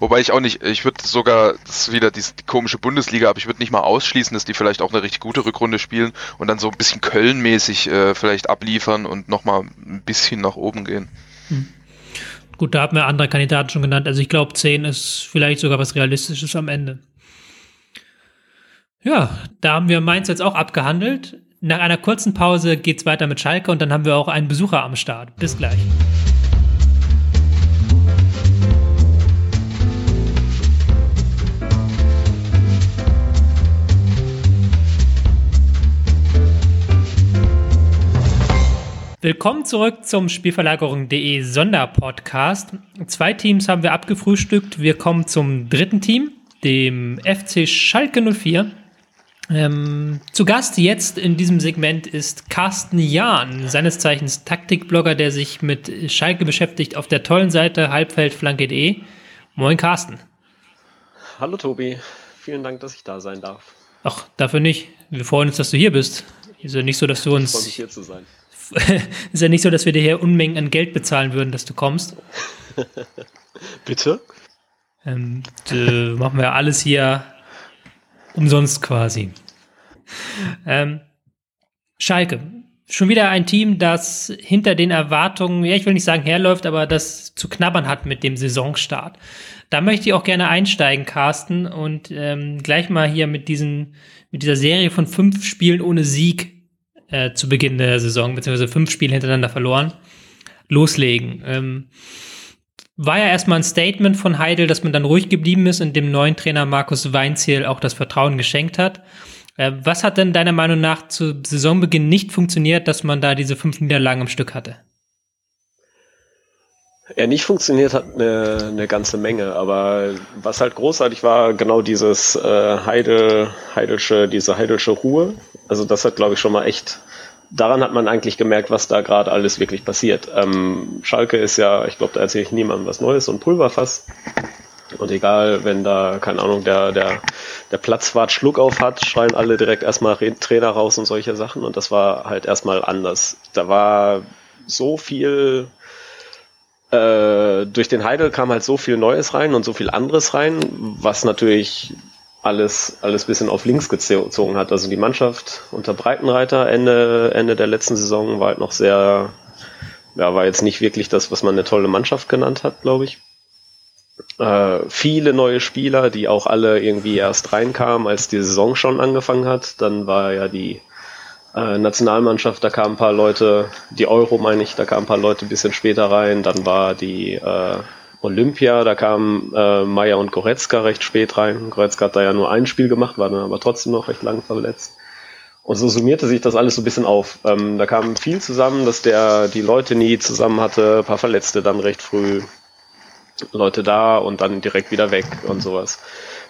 Wobei ich auch nicht, ich würde sogar, das ist wieder die, die komische Bundesliga, aber ich würde nicht mal ausschließen, dass die vielleicht auch eine richtig gute Rückrunde spielen und dann so ein bisschen Köln-mäßig äh, vielleicht abliefern und nochmal ein bisschen nach oben gehen. Hm. Gut, da haben wir andere Kandidaten schon genannt. Also ich glaube, 10 ist vielleicht sogar was Realistisches am Ende. Ja, da haben wir Mainz jetzt auch abgehandelt. Nach einer kurzen Pause geht es weiter mit Schalke und dann haben wir auch einen Besucher am Start. Bis gleich. Willkommen zurück zum Spielverlagerung.de Sonderpodcast. Zwei Teams haben wir abgefrühstückt. Wir kommen zum dritten Team, dem FC Schalke 04. Ähm, zu Gast jetzt in diesem Segment ist Carsten Jahn, seines Zeichens Taktikblogger, der sich mit Schalke beschäftigt auf der tollen Seite halbfeldflanke.de. Moin Carsten. Hallo Tobi, vielen Dank, dass ich da sein darf. Ach, dafür nicht. Wir freuen uns, dass du hier bist. Ist ja nicht so, dass du uns. Ich freue mich hier zu sein. ist ja nicht so, dass wir dir hier Unmengen an Geld bezahlen würden, dass du kommst. Bitte? Ähm, äh, machen wir alles hier umsonst quasi. Ähm, Schalke. Schon wieder ein Team, das hinter den Erwartungen, ja, ich will nicht sagen herläuft, aber das zu knabbern hat mit dem Saisonstart. Da möchte ich auch gerne einsteigen, Carsten, und ähm, gleich mal hier mit diesen, mit dieser Serie von fünf Spielen ohne Sieg äh, zu Beginn der Saison, beziehungsweise fünf Spiele hintereinander verloren, loslegen. Ähm, war ja erstmal ein Statement von Heidel, dass man dann ruhig geblieben ist und dem neuen Trainer Markus Weinziel auch das Vertrauen geschenkt hat. Äh, was hat denn deiner Meinung nach zu Saisonbeginn nicht funktioniert, dass man da diese fünf Niederlagen am Stück hatte? Ja, nicht funktioniert hat eine, eine ganze Menge, aber was halt großartig war, genau dieses äh, Heidel, Heidelsche, diese Heidelsche Ruhe. Also das hat, glaube ich, schon mal echt, daran hat man eigentlich gemerkt, was da gerade alles wirklich passiert. Ähm, Schalke ist ja, ich glaube, da erzähle ich niemandem was Neues, so ein Pulverfass. Und egal, wenn da, keine Ahnung, der, der, der Platzwart Schluck auf hat, schreien alle direkt erstmal Trainer raus und solche Sachen. Und das war halt erstmal anders. Da war so viel äh, durch den Heidel kam halt so viel Neues rein und so viel anderes rein, was natürlich alles, alles bisschen auf links gezogen hat. Also die Mannschaft unter Breitenreiter Ende, Ende der letzten Saison war halt noch sehr, ja, war jetzt nicht wirklich das, was man eine tolle Mannschaft genannt hat, glaube ich. Äh, viele neue Spieler, die auch alle irgendwie erst reinkamen, als die Saison schon angefangen hat. Dann war ja die äh, Nationalmannschaft, da kamen ein paar Leute, die Euro meine ich, da kamen ein paar Leute ein bisschen später rein. Dann war die äh, Olympia, da kamen äh, Meier und Goretzka recht spät rein. Goretzka hat da ja nur ein Spiel gemacht, war dann aber trotzdem noch recht lang verletzt. Und so summierte sich das alles so ein bisschen auf. Ähm, da kam viel zusammen, dass der die Leute nie zusammen hatte, ein paar Verletzte dann recht früh, Leute da und dann direkt wieder weg und sowas.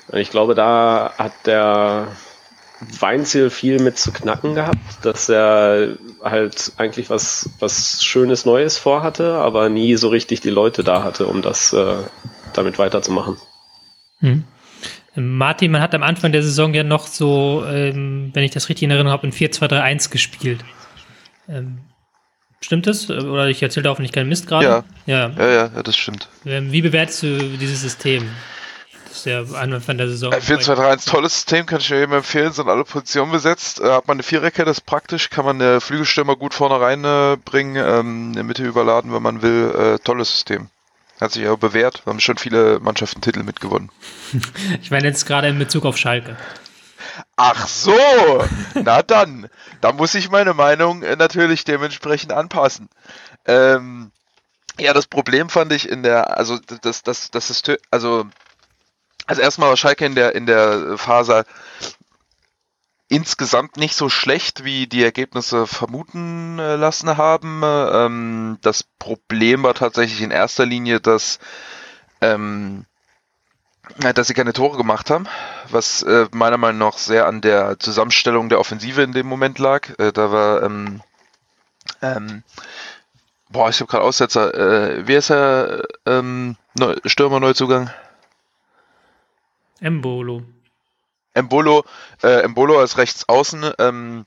Und ich glaube, da hat der Weinziel viel mit zu knacken gehabt, dass er halt eigentlich was, was Schönes Neues vorhatte, aber nie so richtig die Leute da hatte, um das äh, damit weiterzumachen. Hm. Martin, man hat am Anfang der Saison ja noch so, ähm, wenn ich das richtig in Erinnerung habe, in 4-2-3-1 gespielt. Ähm, stimmt das? Oder ich erzähle da hoffentlich keinen Mist gerade? Ja. Ja. ja, ja, das stimmt. Ähm, wie bewertest du dieses System? Der Anfang der Saison. 4-2-3-1, tolles System, kann ich eben empfehlen, sind alle Positionen besetzt. Äh, hat man eine Viererkette, das ist praktisch, kann man eine Flügelstürmer gut vorne reinbringen, äh, ähm, in der Mitte überladen, wenn man will. Äh, tolles System. Hat sich auch bewährt, haben schon viele Mannschaften Titel mitgewonnen. ich meine jetzt gerade in Bezug auf Schalke. Ach so, na dann, da muss ich meine Meinung äh, natürlich dementsprechend anpassen. Ähm, ja, das Problem fand ich in der, also das, das, das ist, also also erstmal war Schalke in der, in der Phase insgesamt nicht so schlecht, wie die Ergebnisse vermuten äh, lassen haben. Ähm, das Problem war tatsächlich in erster Linie, dass, ähm, dass sie keine Tore gemacht haben, was äh, meiner Meinung nach sehr an der Zusammenstellung der Offensive in dem Moment lag. Äh, da war, ähm, ähm, boah, ich habe gerade Aussetzer. Wer ist der ähm, Stürmer Neuzugang? Embolo. Embolo, äh, Embolo als rechts außen, ähm,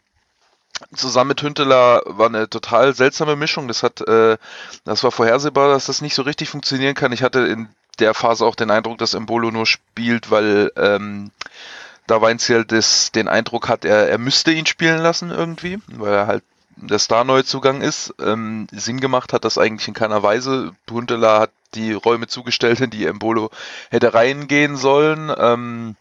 zusammen mit Hünteler war eine total seltsame Mischung. Das hat, äh, das war vorhersehbar, dass das nicht so richtig funktionieren kann. Ich hatte in der Phase auch den Eindruck, dass Embolo nur spielt, weil ähm, da Weinziel das, den Eindruck hat, er, er müsste ihn spielen lassen irgendwie, weil er halt der Star-Neuzugang ist. Ähm, Sinn gemacht hat das eigentlich in keiner Weise. Huntela hat die Räume zugestellt, in die Embolo hätte reingehen sollen. Ähm,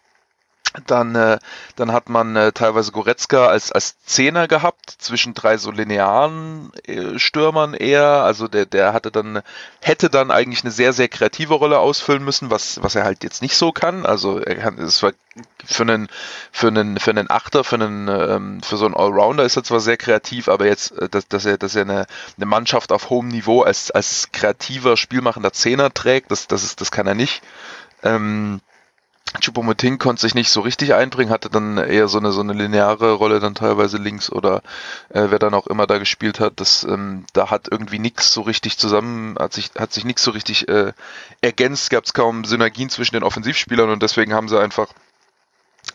Dann, äh, dann hat man äh, teilweise Goretzka als, als Zehner gehabt, zwischen drei so linearen äh, Stürmern eher. Also der, der hatte dann, hätte dann eigentlich eine sehr, sehr kreative Rolle ausfüllen müssen, was, was er halt jetzt nicht so kann. Also er kann, es war für einen, für einen, für einen Achter, für einen, ähm, für so einen Allrounder ist er zwar sehr kreativ, aber jetzt, äh, dass, dass er, dass er eine, eine Mannschaft auf hohem Niveau als, als kreativer, spielmachender Zehner trägt, das, das ist, das kann er nicht. Ähm, Choupo-Moting konnte sich nicht so richtig einbringen, hatte dann eher so eine so eine lineare Rolle dann teilweise links oder äh, wer dann auch immer da gespielt hat, das ähm, da hat irgendwie nichts so richtig zusammen, hat sich hat sich nichts so richtig äh, ergänzt, gab es kaum Synergien zwischen den Offensivspielern und deswegen haben sie einfach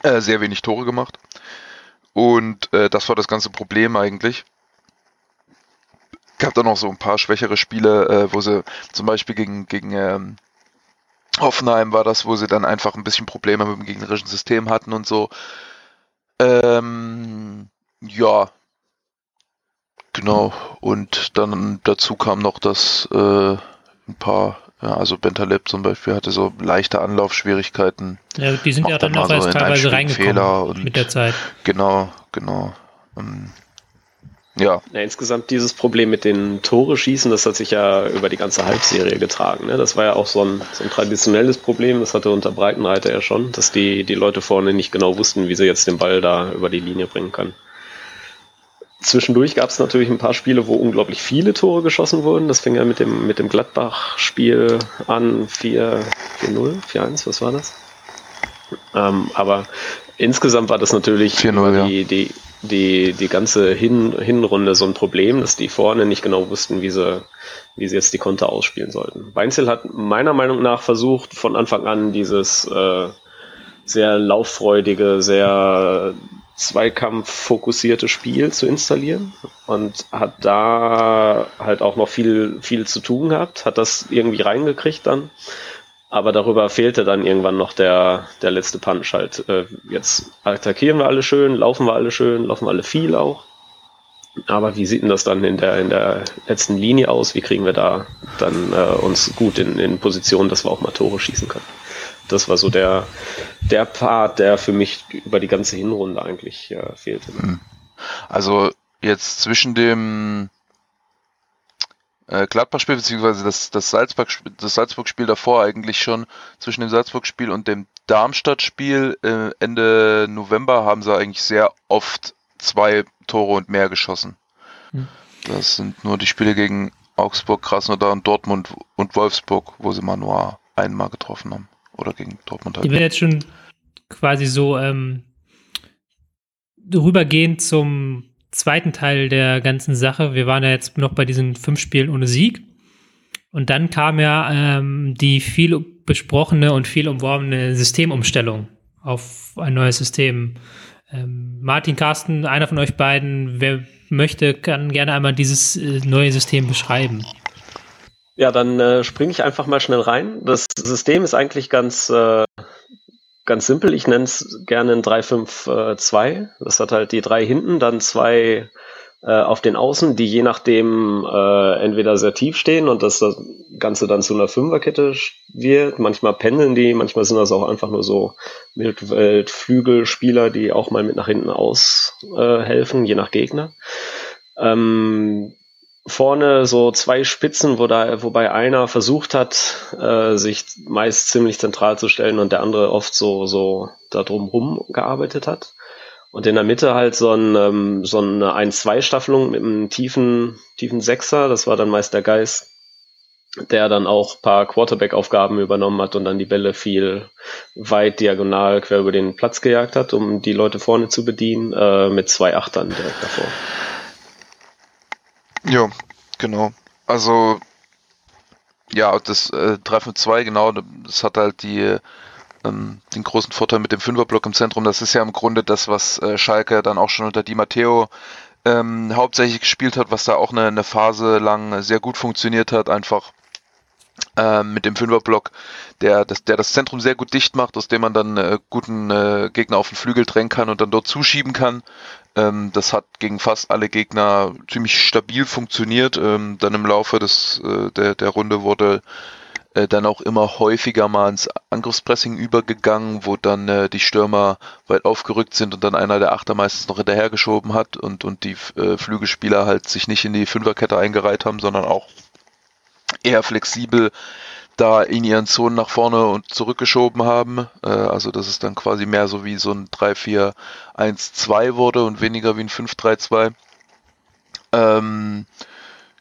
äh, sehr wenig Tore gemacht und äh, das war das ganze Problem eigentlich. Gab dann noch so ein paar schwächere Spiele, äh, wo sie zum Beispiel gegen gegen ähm, Hoffenheim war das, wo sie dann einfach ein bisschen Probleme mit dem gegnerischen System hatten und so. Ähm, ja. Genau. Und dann dazu kam noch, dass äh, ein paar, ja, also Bentaleb zum Beispiel hatte so leichte Anlaufschwierigkeiten. Ja, die sind ja dann, auch erst so teilweise reingekommen mit der Zeit. Genau, genau. Um, ja. ja. Insgesamt dieses Problem mit den Tore schießen, das hat sich ja über die ganze Halbserie getragen. Ne? Das war ja auch so ein, so ein traditionelles Problem, das hatte unter Breitenreiter ja schon, dass die, die Leute vorne nicht genau wussten, wie sie jetzt den Ball da über die Linie bringen können. Zwischendurch gab es natürlich ein paar Spiele, wo unglaublich viele Tore geschossen wurden. Das fing ja mit dem, mit dem Gladbach-Spiel an, 4-0, 4-1, was war das? Ähm, aber insgesamt war das natürlich die, ja. die, die, die ganze Hin Hinrunde so ein Problem, dass die vorne nicht genau wussten, wie sie, wie sie jetzt die Konter ausspielen sollten. Weinzel hat meiner Meinung nach versucht, von Anfang an dieses äh, sehr lauffreudige, sehr zweikampffokussierte Spiel zu installieren und hat da halt auch noch viel, viel zu tun gehabt, hat das irgendwie reingekriegt dann aber darüber fehlte dann irgendwann noch der, der letzte Punch halt. Äh, jetzt attackieren wir alle schön, laufen wir alle schön, laufen wir alle viel auch. Aber wie sieht denn das dann in der, in der letzten Linie aus? Wie kriegen wir da dann äh, uns gut in, in Position, dass wir auch mal Tore schießen können? Das war so der, der Part, der für mich über die ganze Hinrunde eigentlich äh, fehlte. Hm. Also jetzt zwischen dem äh, Gladbach-Spiel, beziehungsweise das, das Salzburg-Spiel das Salzburg davor eigentlich schon, zwischen dem Salzburg-Spiel und dem Darmstadt-Spiel äh, Ende November haben sie eigentlich sehr oft zwei Tore und mehr geschossen. Hm. Das sind nur die Spiele gegen Augsburg, Krasnodar und Dortmund und Wolfsburg, wo sie mal nur einmal getroffen haben. Oder gegen Dortmund halt. Die werden jetzt schon quasi so ähm, rübergehend zum zweiten Teil der ganzen Sache. Wir waren ja jetzt noch bei diesen fünf Spielen ohne Sieg. Und dann kam ja ähm, die viel besprochene und viel umworbene Systemumstellung auf ein neues System. Ähm, Martin, Carsten, einer von euch beiden, wer möchte, kann gerne einmal dieses äh, neue System beschreiben. Ja, dann äh, springe ich einfach mal schnell rein. Das System ist eigentlich ganz, äh, ganz simpel. Ich nenne es gerne ein 3-5-2. Das hat halt die drei hinten, dann zwei äh, auf den Außen, die je nachdem äh, entweder sehr tief stehen und dass das Ganze dann zu einer Fünferkette wird. Manchmal pendeln die, manchmal sind das auch einfach nur so Wildflügelspieler, die auch mal mit nach hinten aushelfen, äh, je nach Gegner. Ähm, vorne so zwei Spitzen, wo da, wobei einer versucht hat, äh, sich meist ziemlich zentral zu stellen und der andere oft so, so da drumrum gearbeitet hat. Und in der Mitte halt so, ein, ähm, so eine 1-2-Staffelung mit einem tiefen, tiefen Sechser, das war dann meist der Geist, der dann auch paar Quarterback-Aufgaben übernommen hat und dann die Bälle viel weit diagonal quer über den Platz gejagt hat, um die Leute vorne zu bedienen, äh, mit zwei Achtern direkt davor. Ja, genau. Also, ja, das äh, 3-5-2, genau, das hat halt die, ähm, den großen Vorteil mit dem Fünferblock im Zentrum. Das ist ja im Grunde das, was äh, Schalke dann auch schon unter Di Matteo ähm, hauptsächlich gespielt hat, was da auch eine, eine Phase lang sehr gut funktioniert hat, einfach mit dem Fünferblock, der das, der das Zentrum sehr gut dicht macht, aus dem man dann äh, guten äh, Gegner auf den Flügel drängen kann und dann dort zuschieben kann. Ähm, das hat gegen fast alle Gegner ziemlich stabil funktioniert. Ähm, dann im Laufe des, äh, der, der Runde wurde äh, dann auch immer häufiger mal ins Angriffspressing übergegangen, wo dann äh, die Stürmer weit aufgerückt sind und dann einer der Achter meistens noch hinterhergeschoben hat und, und die äh, Flügelspieler halt sich nicht in die Fünferkette eingereiht haben, sondern auch eher flexibel da in ihren Zonen nach vorne und zurückgeschoben haben. Äh, also dass es dann quasi mehr so wie so ein 3-4-1-2 wurde und weniger wie ein 5-3-2. Ähm,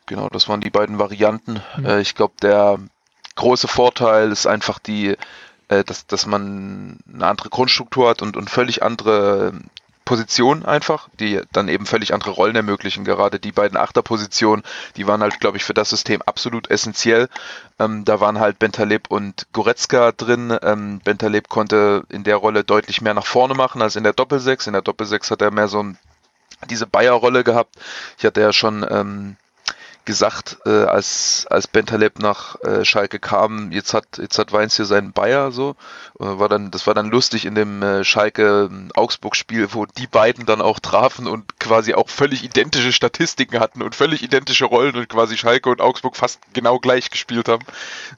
genau, das waren die beiden Varianten. Mhm. Äh, ich glaube, der große Vorteil ist einfach die, äh, dass, dass man eine andere Grundstruktur hat und, und völlig andere Positionen einfach, die dann eben völlig andere Rollen ermöglichen. Gerade die beiden Achterpositionen, die waren halt, glaube ich, für das System absolut essentiell. Ähm, da waren halt Bentaleb und Goretzka drin. Ähm, Bentaleb konnte in der Rolle deutlich mehr nach vorne machen als in der Doppelsechs. In der Doppelsechs hat er mehr so ein, diese Bayer-Rolle gehabt. Ich hatte ja schon ähm, gesagt, äh, als, als Bentaleb nach äh, Schalke kam, jetzt hat, jetzt hat Weins hier seinen Bayer so. Äh, war dann, das war dann lustig in dem äh, Schalke-Augsburg-Spiel, ähm, wo die beiden dann auch trafen und quasi auch völlig identische Statistiken hatten und völlig identische Rollen und quasi Schalke und Augsburg fast genau gleich gespielt haben.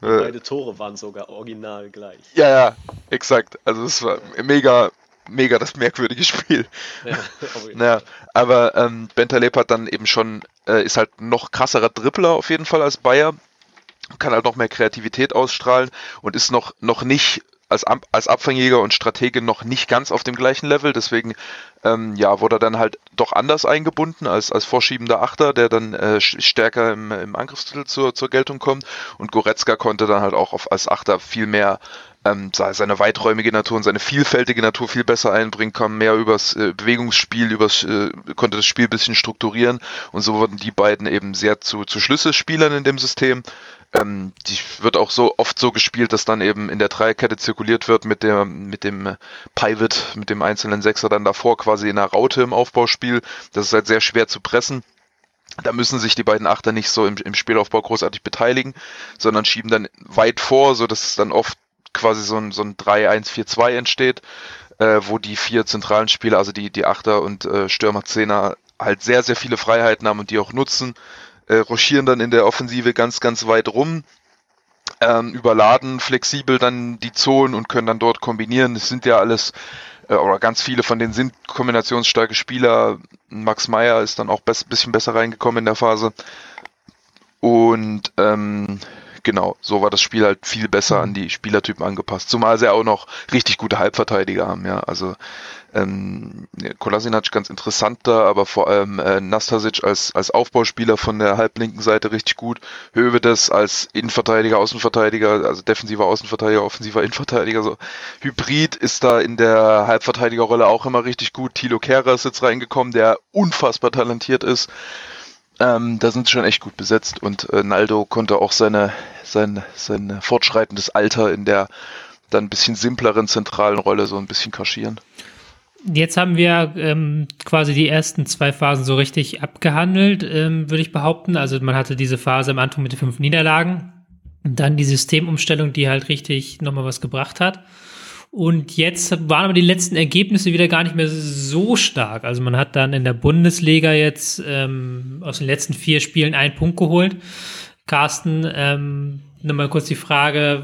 Äh, Beide Tore waren sogar original gleich. Ja, ja, exakt. Also es war mega, mega das merkwürdige Spiel. Ja, naja, aber ähm, Bentaleb hat dann eben schon, äh, ist halt noch krasserer Dribbler auf jeden Fall als Bayer, kann halt noch mehr Kreativität ausstrahlen und ist noch, noch nicht als, als Abfangjäger und Stratege noch nicht ganz auf dem gleichen Level, deswegen ähm, ja, wurde er dann halt doch anders eingebunden als, als vorschiebender Achter, der dann äh, stärker im, im Angriffstitel zur, zur Geltung kommt und Goretzka konnte dann halt auch auf, als Achter viel mehr ähm, seine weiträumige Natur und seine vielfältige Natur viel besser einbringen kann, mehr übers äh, Bewegungsspiel, übers, äh, konnte das Spiel ein bisschen strukturieren und so wurden die beiden eben sehr zu, zu Schlüsselspielern in dem System. Ähm, die wird auch so oft so gespielt, dass dann eben in der Dreierkette zirkuliert wird mit der mit dem Pivot, mit dem einzelnen Sechser dann davor quasi in der Raute im Aufbauspiel. Das ist halt sehr schwer zu pressen. Da müssen sich die beiden Achter nicht so im, im Spielaufbau großartig beteiligen, sondern schieben dann weit vor, so dass es dann oft quasi so ein, so ein 3-1-4-2 entsteht, äh, wo die vier zentralen Spieler, also die, die Achter und äh, Stürmer Zehner, halt sehr, sehr viele Freiheiten haben und die auch nutzen, äh, rochieren dann in der Offensive ganz, ganz weit rum, ähm, überladen flexibel dann die Zonen und können dann dort kombinieren. Das sind ja alles, äh, oder ganz viele von denen sind kombinationsstarke Spieler. Max Meyer ist dann auch ein bisschen besser reingekommen in der Phase. Und ähm, genau, so war das Spiel halt viel besser an die Spielertypen angepasst. Zumal sie auch noch richtig gute Halbverteidiger haben, ja. Also ähm, Kolasinac ganz interessanter, aber vor allem äh, Nastasic als, als Aufbauspieler von der halblinken Seite richtig gut. Hövedes als Innenverteidiger, Außenverteidiger, also defensiver Außenverteidiger, offensiver Innenverteidiger. So Hybrid ist da in der Halbverteidigerrolle auch immer richtig gut. Tilo Kehrer ist jetzt reingekommen, der unfassbar talentiert ist. Ähm, da sind sie schon echt gut besetzt und äh, Naldo konnte auch seine, sein, sein fortschreitendes Alter in der dann ein bisschen simpleren zentralen Rolle so ein bisschen kaschieren. Jetzt haben wir ähm, quasi die ersten zwei Phasen so richtig abgehandelt, ähm, würde ich behaupten. Also man hatte diese Phase am Anfang mit den fünf Niederlagen und dann die Systemumstellung, die halt richtig nochmal was gebracht hat. Und jetzt waren aber die letzten Ergebnisse wieder gar nicht mehr so stark. Also man hat dann in der Bundesliga jetzt ähm, aus den letzten vier Spielen einen Punkt geholt. Carsten, ähm, nochmal kurz die Frage,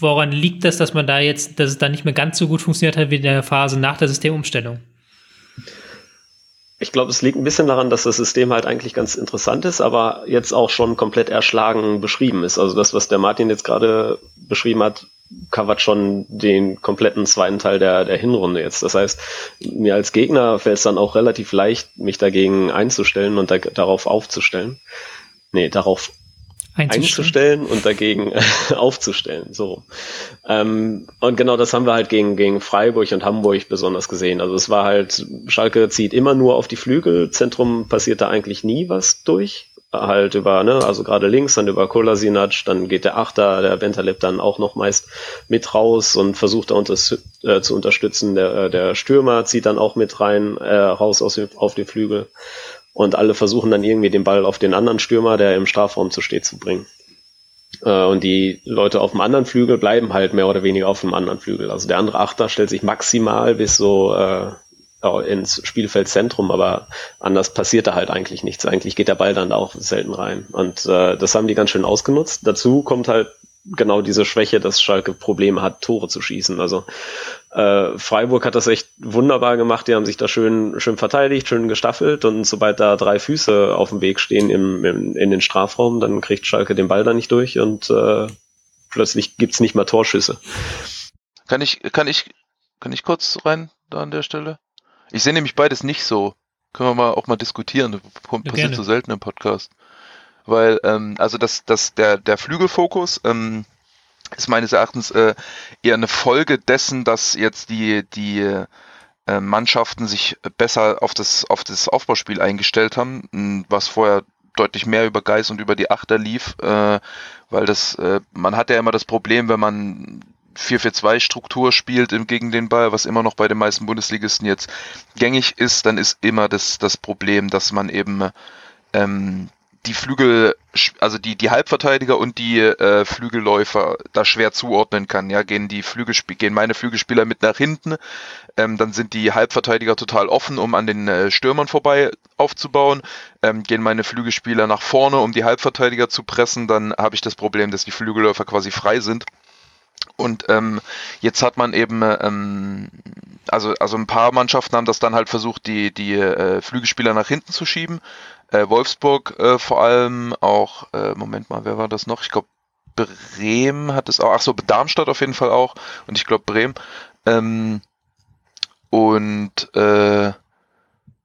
woran liegt das, dass man da jetzt, dass es da nicht mehr ganz so gut funktioniert hat wie in der Phase nach der Systemumstellung? Ich glaube, es liegt ein bisschen daran, dass das System halt eigentlich ganz interessant ist, aber jetzt auch schon komplett erschlagen beschrieben ist. Also das, was der Martin jetzt gerade beschrieben hat, covert schon den kompletten zweiten Teil der, der Hinrunde jetzt. Das heißt, mir als Gegner fällt es dann auch relativ leicht, mich dagegen einzustellen und da, darauf aufzustellen. Nee, darauf einzustellen und dagegen aufzustellen. So. Ähm, und genau das haben wir halt gegen, gegen Freiburg und Hamburg besonders gesehen. Also es war halt, Schalke zieht immer nur auf die Flügel, Zentrum passiert da eigentlich nie was durch halt über, ne, also gerade links, dann über Kolasinac, dann geht der Achter, der Bentaleb dann auch noch meist mit raus und versucht da unter, äh, zu unterstützen. Der, äh, der Stürmer zieht dann auch mit rein, äh, raus aus, auf den Flügel. Und alle versuchen dann irgendwie den Ball auf den anderen Stürmer, der im Strafraum zu steht, zu bringen. Äh, und die Leute auf dem anderen Flügel bleiben halt mehr oder weniger auf dem anderen Flügel. Also der andere Achter stellt sich maximal bis so äh, ins Spielfeldzentrum, aber anders passiert da halt eigentlich nichts. Eigentlich geht der Ball dann auch selten rein. Und äh, das haben die ganz schön ausgenutzt. Dazu kommt halt genau diese Schwäche, dass Schalke Probleme hat, Tore zu schießen. Also äh, Freiburg hat das echt wunderbar gemacht. Die haben sich da schön, schön verteidigt, schön gestaffelt und sobald da drei Füße auf dem Weg stehen im, im, in den Strafraum, dann kriegt Schalke den Ball da nicht durch und äh, plötzlich gibt's nicht mehr Torschüsse. Kann ich, kann ich, kann ich kurz rein da an der Stelle? Ich sehe nämlich beides nicht so. Können wir mal auch mal diskutieren. Das passiert ja, so selten im Podcast. Weil, ähm, also das, das, der, der Flügelfokus, ähm, ist meines Erachtens äh, eher eine Folge dessen, dass jetzt die, die äh, Mannschaften sich besser auf das, auf das Aufbauspiel eingestellt haben, was vorher deutlich mehr über Geist und über die Achter lief, äh, weil das, äh, man hat ja immer das Problem, wenn man 4-4-2 Struktur spielt im, gegen den Ball, was immer noch bei den meisten Bundesligisten jetzt gängig ist, dann ist immer das, das Problem, dass man eben ähm, die Flügel, also die, die Halbverteidiger und die äh, Flügelläufer da schwer zuordnen kann. Ja, gehen die Flügelspiel, gehen meine Flügelspieler mit nach hinten, ähm, dann sind die Halbverteidiger total offen, um an den äh, Stürmern vorbei aufzubauen. Ähm, gehen meine Flügelspieler nach vorne, um die Halbverteidiger zu pressen, dann habe ich das Problem, dass die Flügelläufer quasi frei sind. Und ähm, jetzt hat man eben, ähm, also, also ein paar Mannschaften haben das dann halt versucht, die, die äh, Flügelspieler nach hinten zu schieben äh, Wolfsburg äh, vor allem, auch, äh, Moment mal, wer war das noch? Ich glaube, Bremen hat es auch, ach so, Darmstadt auf jeden Fall auch und ich glaube Bremen. Ähm, und äh,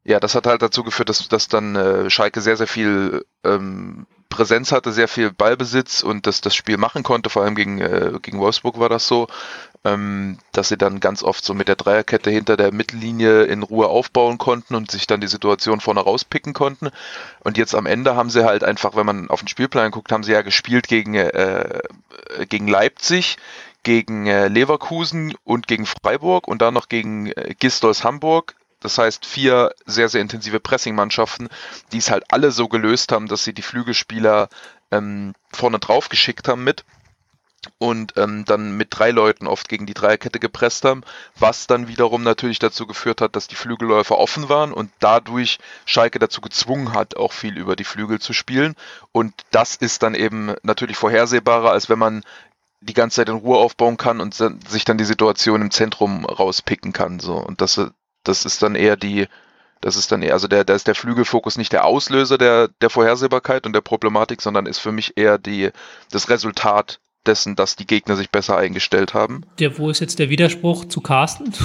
ja, das hat halt dazu geführt, dass, dass dann äh, Schalke sehr, sehr viel ähm, Präsenz hatte, sehr viel Ballbesitz und das, das Spiel machen konnte, vor allem gegen, äh, gegen Wolfsburg war das so ähm, dass sie dann ganz oft so mit der Dreierkette hinter der Mittellinie in Ruhe aufbauen konnten und sich dann die Situation vorne rauspicken konnten. Und jetzt am Ende haben sie halt einfach, wenn man auf den Spielplan guckt, haben sie ja gespielt gegen, äh, gegen Leipzig, gegen äh, Leverkusen und gegen Freiburg und dann noch gegen äh, Gistol Hamburg. Das heißt, vier sehr, sehr intensive Pressing-Mannschaften, die es halt alle so gelöst haben, dass sie die Flügelspieler ähm, vorne drauf geschickt haben mit und ähm, dann mit drei Leuten oft gegen die Dreierkette gepresst haben, was dann wiederum natürlich dazu geführt hat, dass die Flügelläufer offen waren und dadurch Schalke dazu gezwungen hat, auch viel über die Flügel zu spielen. Und das ist dann eben natürlich vorhersehbarer, als wenn man die ganze Zeit in Ruhe aufbauen kann und sich dann die Situation im Zentrum rauspicken kann. So. Und das, das ist dann eher die, das ist dann eher, also der, da ist der Flügelfokus nicht der Auslöser der, der Vorhersehbarkeit und der Problematik, sondern ist für mich eher die, das Resultat dessen, dass die Gegner sich besser eingestellt haben. Der, wo ist jetzt der Widerspruch zu Carsten?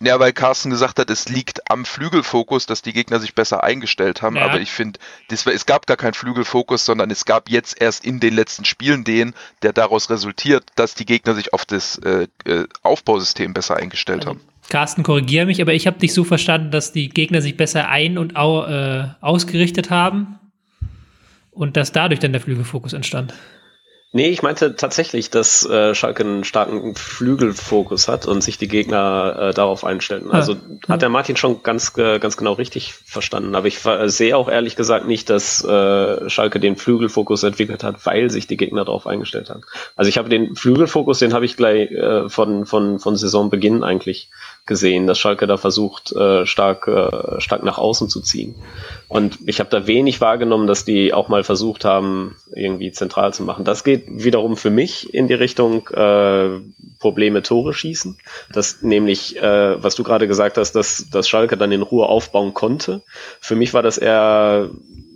Ja, weil Carsten gesagt hat, es liegt am Flügelfokus, dass die Gegner sich besser eingestellt haben. Ja. Aber ich finde, es gab gar keinen Flügelfokus, sondern es gab jetzt erst in den letzten Spielen den, der daraus resultiert, dass die Gegner sich auf das äh, äh Aufbausystem besser eingestellt also, haben. Carsten, korrigiere mich, aber ich habe dich so verstanden, dass die Gegner sich besser ein- und au, äh, ausgerichtet haben und dass dadurch dann der Flügelfokus entstand. Nee, ich meinte tatsächlich, dass äh, Schalke einen starken Flügelfokus hat und sich die Gegner äh, darauf einstellen. Also ja. hat der Martin schon ganz, äh, ganz genau richtig verstanden. Aber ich äh, sehe auch ehrlich gesagt nicht, dass äh, Schalke den Flügelfokus entwickelt hat, weil sich die Gegner darauf eingestellt haben. Also ich habe den Flügelfokus, den habe ich gleich äh, von, von, von Saisonbeginn eigentlich gesehen, dass Schalke da versucht, äh, stark, äh, stark nach außen zu ziehen. Und ich habe da wenig wahrgenommen, dass die auch mal versucht haben, irgendwie zentral zu machen. Das geht wiederum für mich in die Richtung äh, Probleme Tore schießen. Das nämlich, äh, was du gerade gesagt hast, dass, dass Schalke dann in Ruhe aufbauen konnte. Für mich war das eher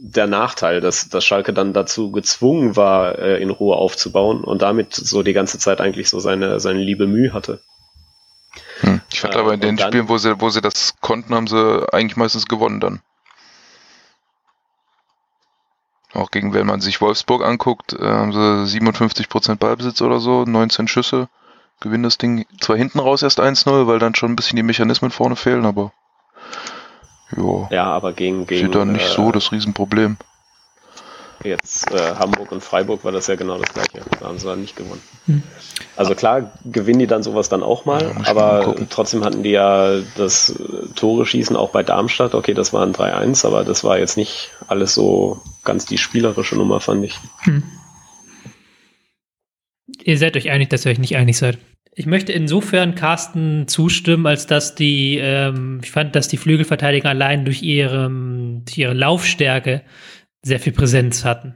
der Nachteil, dass, dass Schalke dann dazu gezwungen war, äh, in Ruhe aufzubauen und damit so die ganze Zeit eigentlich so seine, seine liebe Mühe hatte. Hm. Ich fand äh, aber in den Spielen, wo sie, wo sie das konnten, haben sie eigentlich meistens gewonnen dann. Auch gegen, wenn man sich Wolfsburg anguckt, äh, haben sie 57% Ballbesitz oder so, 19 Schüsse, gewinnen das Ding zwar hinten raus erst 1-0, weil dann schon ein bisschen die Mechanismen vorne fehlen, aber jo, ja, aber gegen, gegen dann nicht äh, so das Riesenproblem. Jetzt äh, Hamburg und Freiburg war das ja genau das gleiche. Da haben sie dann nicht gewonnen. Hm. Also klar gewinnen die dann sowas dann auch mal, ja, aber trotzdem hatten die ja das äh, Tore schießen auch bei Darmstadt. Okay, das war ein 3-1, aber das war jetzt nicht alles so ganz die spielerische Nummer, fand ich. Hm. Ihr seid euch einig, dass ihr euch nicht einig seid. Ich möchte insofern Carsten zustimmen, als dass die, ähm, ich fand, dass die Flügelverteidiger allein durch ihre, durch ihre Laufstärke sehr viel Präsenz hatten.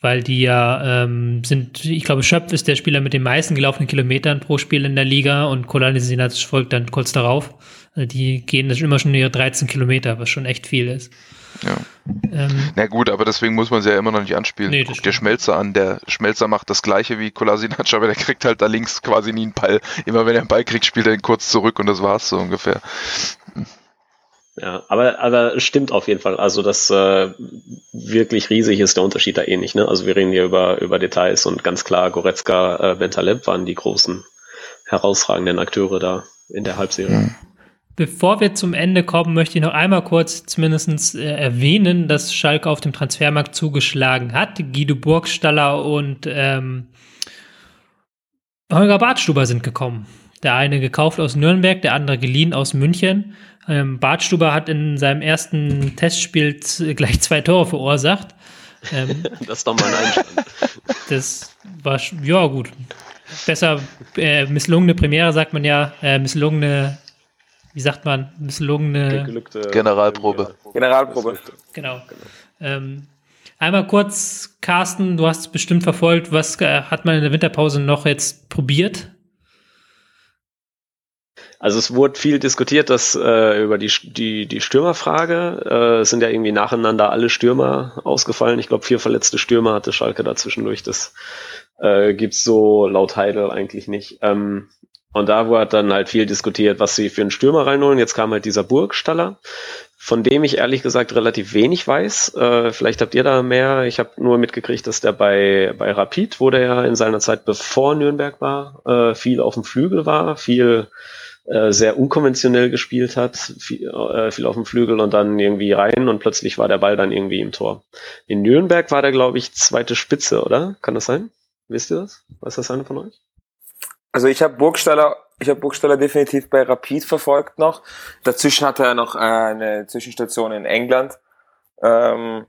weil die ja ähm, sind, ich glaube, Schöpf ist der Spieler mit den meisten gelaufenen Kilometern pro Spiel in der Liga und Kolasinac folgt dann kurz darauf. Also die gehen das immer schon ihre 13 Kilometer, was schon echt viel ist. Ja. Ähm, Na gut, aber deswegen muss man sie ja immer noch nicht anspielen. Nee, Guck dir Schmelzer an. Der Schmelzer macht das gleiche wie Kolasinac, aber der kriegt halt da links quasi nie einen Ball. Immer wenn er einen Ball kriegt, spielt er ihn kurz zurück und das war's so ungefähr. Ja, aber, aber stimmt auf jeden Fall. Also das äh, wirklich riesig ist der Unterschied da eh nicht. Ne? Also wir reden hier über, über Details und ganz klar, Goretzka, äh, Bentaleb waren die großen herausragenden Akteure da in der Halbserie. Mhm. Bevor wir zum Ende kommen, möchte ich noch einmal kurz zumindest äh, erwähnen, dass Schalke auf dem Transfermarkt zugeschlagen hat. Guido Burgstaller und ähm, Holger Bartstuber sind gekommen. Der eine gekauft aus Nürnberg, der andere geliehen aus München. Ähm, Bartstuber hat in seinem ersten Testspiel gleich zwei Tore verursacht. Ähm, das ist doch mal ein Einstand. Das war, ja gut. Besser äh, misslungene Premiere, sagt man ja. Äh, misslungene wie sagt man, misslungene Generalprobe. Generalprobe. Genau. Ähm, einmal kurz, Carsten, du hast es bestimmt verfolgt. Was äh, hat man in der Winterpause noch jetzt probiert? Also es wurde viel diskutiert, dass äh, über die, die, die Stürmerfrage. Äh, sind ja irgendwie nacheinander alle Stürmer ausgefallen. Ich glaube, vier verletzte Stürmer hatte Schalke da zwischendurch. Das äh, gibt's so laut Heidel eigentlich nicht. Ähm, und da wurde dann halt viel diskutiert, was sie für einen Stürmer reinholen. Jetzt kam halt dieser Burgstaller, von dem ich ehrlich gesagt relativ wenig weiß. Äh, vielleicht habt ihr da mehr. Ich habe nur mitgekriegt, dass der bei, bei Rapid, wo der ja in seiner Zeit bevor Nürnberg war, äh, viel auf dem Flügel war, viel äh, sehr unkonventionell gespielt hat, viel, äh, viel auf dem Flügel und dann irgendwie rein und plötzlich war der Ball dann irgendwie im Tor. In Nürnberg war der, glaube ich, zweite Spitze, oder? Kann das sein? Wisst ihr das? Weiß das einer von euch? Also ich habe Burgstaller, ich habe Burgstaller definitiv bei Rapid verfolgt noch. Dazwischen hatte er noch eine Zwischenstation in England. Ähm,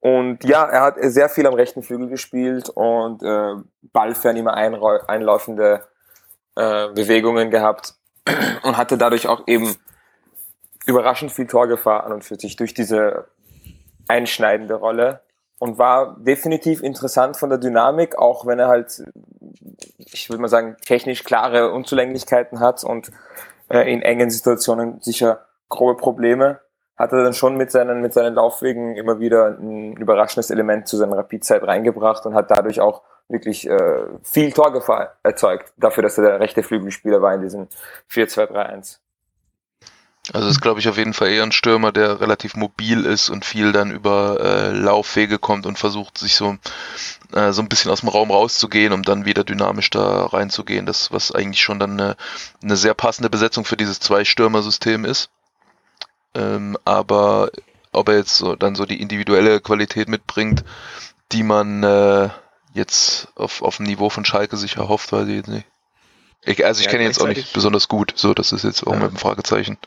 und ja, er hat sehr viel am rechten Flügel gespielt und äh, ballfern immer einläufende äh, Bewegungen gehabt und hatte dadurch auch eben überraschend viel Torgefahr an und für sich durch diese einschneidende Rolle und war definitiv interessant von der Dynamik, auch wenn er halt ich würde mal sagen, technisch klare Unzulänglichkeiten hat und äh, in engen Situationen sicher grobe Probleme, hat er dann schon mit seinen, mit seinen Laufwegen immer wieder ein überraschendes Element zu seiner Rapidzeit reingebracht und hat dadurch auch wirklich äh, viel Torgefahr erzeugt, dafür, dass er der rechte Flügelspieler war in diesem 4-2-3-1. Also ist, glaube ich, auf jeden Fall eher ein Stürmer, der relativ mobil ist und viel dann über äh, Laufwege kommt und versucht, sich so, äh, so ein bisschen aus dem Raum rauszugehen, um dann wieder dynamisch da reinzugehen. Das, was eigentlich schon dann eine, eine sehr passende Besetzung für dieses Zwei-Stürmer-System ist. Ähm, aber ob er jetzt so, dann so die individuelle Qualität mitbringt, die man äh, jetzt auf, auf dem Niveau von Schalke sich erhofft, weiß ich jetzt nicht. Ich, also ich ja, kenne ihn jetzt auch nicht besonders gut, so das ist jetzt auch ja. mit einem Fragezeichen.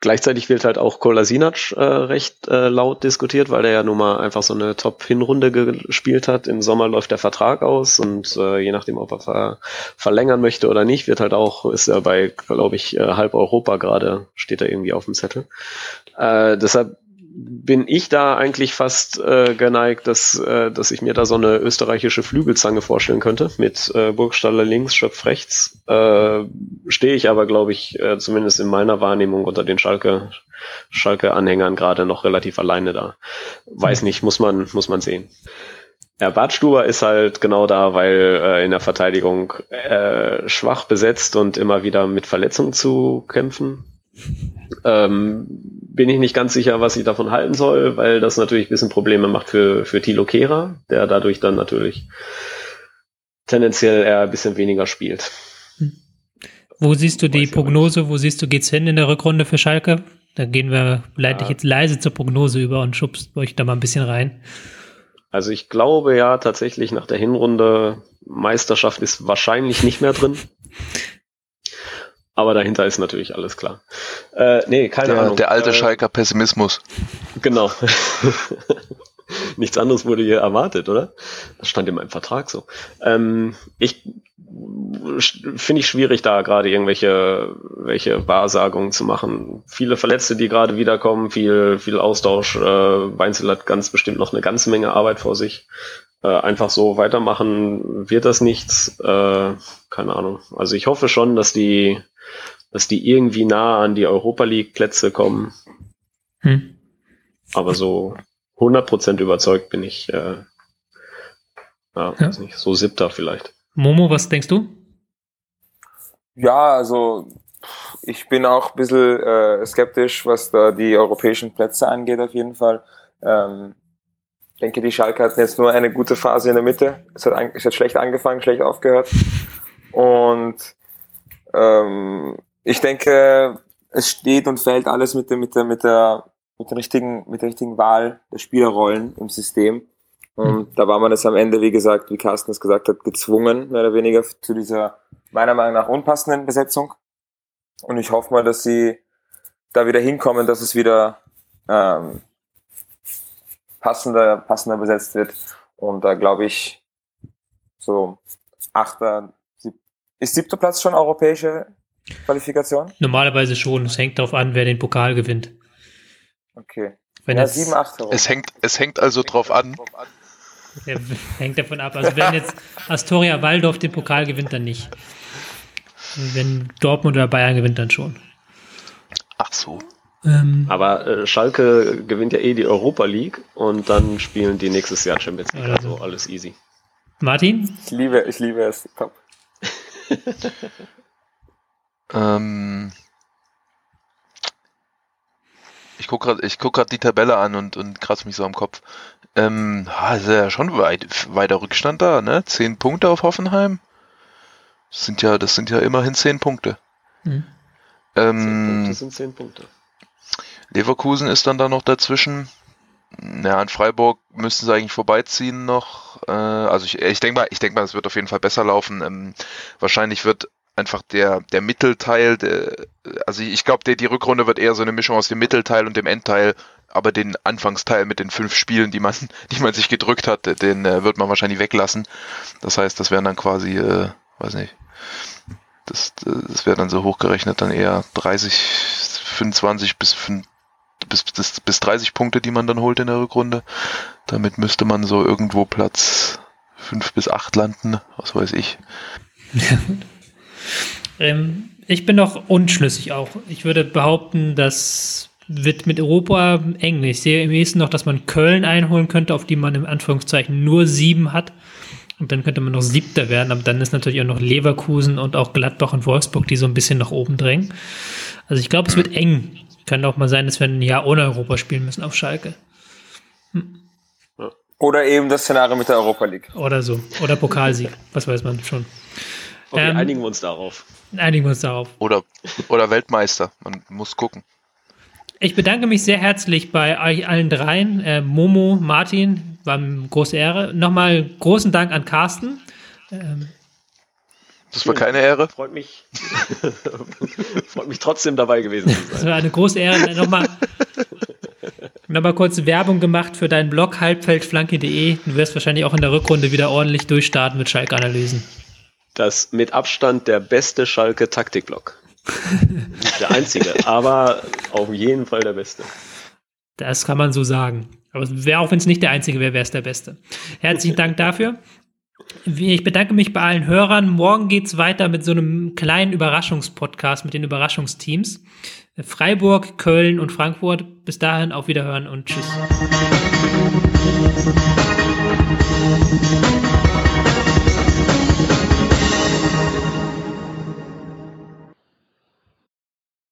Gleichzeitig wird halt auch Kolasinac äh, recht äh, laut diskutiert, weil er ja nun mal einfach so eine Top-Hinrunde gespielt hat. Im Sommer läuft der Vertrag aus und äh, je nachdem, ob er ver verlängern möchte oder nicht, wird halt auch, ist er bei, glaube ich, äh, halb Europa gerade, steht er irgendwie auf dem Zettel. Äh, deshalb bin ich da eigentlich fast äh, geneigt, dass, äh, dass ich mir da so eine österreichische Flügelzange vorstellen könnte, mit äh, Burgstaller links, Schöpf rechts. Äh, Stehe ich aber, glaube ich, äh, zumindest in meiner Wahrnehmung unter den Schalke, Schalke-Anhängern gerade noch relativ alleine da. Weiß nicht, muss man, muss man sehen. Ja, Bartstuber ist halt genau da, weil äh, in der Verteidigung äh, schwach besetzt und immer wieder mit Verletzungen zu kämpfen ähm, bin ich nicht ganz sicher, was ich davon halten soll, weil das natürlich ein bisschen Probleme macht für, für Tilo Kehrer, der dadurch dann natürlich tendenziell eher ein bisschen weniger spielt. Wo siehst du die Prognose? Wo siehst du, geht's hin in der Rückrunde für Schalke? Da gehen wir, leite ich jetzt leise zur Prognose über und schubst euch da mal ein bisschen rein. Also ich glaube ja tatsächlich nach der Hinrunde Meisterschaft ist wahrscheinlich nicht mehr drin. Aber dahinter ist natürlich alles klar. Äh, nee, keine der, Ahnung. Der alte äh, Schalker Pessimismus. Genau. Nichts anderes wurde hier erwartet, oder? Das stand in meinem Vertrag so. Ähm, ich finde ich schwierig, da gerade irgendwelche welche Wahrsagungen zu machen. Viele Verletzte, die gerade wiederkommen, viel, viel Austausch. Äh, Weinzel hat ganz bestimmt noch eine ganze Menge Arbeit vor sich. Äh, einfach so weitermachen wird das nichts. Äh, keine Ahnung. Also ich hoffe schon, dass die, dass die irgendwie nah an die Europa League Plätze kommen. Hm. Aber so 100% überzeugt bin ich, äh, ja, ja. Weiß nicht, so siebter vielleicht. Momo, was denkst du? Ja, also ich bin auch ein bisschen äh, skeptisch, was da die europäischen Plätze angeht, auf jeden Fall. Ähm, ich denke, die Schalke hatten jetzt nur eine gute Phase in der Mitte. Es hat, es hat schlecht angefangen, schlecht aufgehört. Und ähm, ich denke, es steht und fällt alles mit der, mit der, mit der, mit der richtigen, mit der richtigen Wahl der Spielerrollen im System. Und mhm. da war man es am Ende, wie gesagt, wie Carsten es gesagt hat, gezwungen, mehr oder weniger zu dieser meiner Meinung nach unpassenden Besetzung. Und ich hoffe mal, dass sie da wieder hinkommen, dass es wieder ähm, passender, passender besetzt wird. Und da glaube ich, so achter, sieb ist siebter Platz schon europäische Qualifikation? Normalerweise schon. Es hängt darauf an, wer den Pokal gewinnt. Okay. Wenn ja, sieben, acht. Es hängt, es hängt also drauf an, der hängt davon ab. Also wenn jetzt Astoria Waldorf den Pokal gewinnt, dann nicht. Wenn Dortmund oder Bayern gewinnt, dann schon. Ach so. Ähm, Aber äh, Schalke gewinnt ja eh die Europa League und dann spielen die nächstes Jahr Champions League. Also alles easy. Martin? Ich liebe, ich liebe es. Top. ähm, ich gucke gerade guck die Tabelle an und, und kratze mich so am Kopf. Ähm, ist ja schon weit, weiter Rückstand da, ne? Zehn Punkte auf Hoffenheim. Das sind ja, das sind ja immerhin zehn Punkte. Mhm. Ähm, zehn Punkte sind zehn Punkte. Leverkusen ist dann da noch dazwischen. Ja, an Freiburg müssten sie eigentlich vorbeiziehen noch. Äh, also ich, ich denke mal, ich denke mal, es wird auf jeden Fall besser laufen. Ähm, wahrscheinlich wird einfach der, der Mittelteil, der, also ich glaube, die Rückrunde wird eher so eine Mischung aus dem Mittelteil und dem Endteil aber den Anfangsteil mit den fünf Spielen, die man, die man sich gedrückt hat, den äh, wird man wahrscheinlich weglassen. Das heißt, das wären dann quasi, äh, weiß nicht, das, das wäre dann so hochgerechnet dann eher 30, 25 bis, bis, bis, bis 30 Punkte, die man dann holt in der Rückrunde. Damit müsste man so irgendwo Platz 5 bis 8 landen, was weiß ich. ähm, ich bin noch unschlüssig auch. Ich würde behaupten, dass wird mit Europa eng. Ich sehe im nächsten noch, dass man Köln einholen könnte, auf die man im Anführungszeichen nur sieben hat. Und dann könnte man noch Siebter werden, aber dann ist natürlich auch noch Leverkusen und auch Gladbach und Wolfsburg, die so ein bisschen nach oben drängen. Also ich glaube, es wird eng. Kann auch mal sein, dass wir ein Jahr ohne Europa spielen müssen auf Schalke. Hm. Oder eben das Szenario mit der Europa League. Oder so. Oder Pokalsieg. Was weiß man schon. Okay, ähm, einigen wir uns darauf. Einigen wir uns darauf. Oder, oder Weltmeister. Man muss gucken. Ich bedanke mich sehr herzlich bei euch allen dreien. Äh, Momo, Martin, war eine große Ehre. Nochmal großen Dank an Carsten. Ähm, das war keine Ehre. Freut mich, freut mich trotzdem dabei gewesen zu sein. Das war eine große Ehre. Nochmal, nochmal kurz Werbung gemacht für deinen Blog halbfeldflanke.de. Du wirst wahrscheinlich auch in der Rückrunde wieder ordentlich durchstarten mit Schalke-Analysen. Das mit Abstand der beste Schalke-Taktikblog. der einzige, aber auf jeden Fall der beste. Das kann man so sagen. Aber wär, auch wenn es nicht der einzige wäre, wäre es der beste. Herzlichen Dank dafür. Ich bedanke mich bei allen Hörern. Morgen geht es weiter mit so einem kleinen Überraschungspodcast mit den Überraschungsteams. Freiburg, Köln und Frankfurt. Bis dahin auf Wiederhören und Tschüss.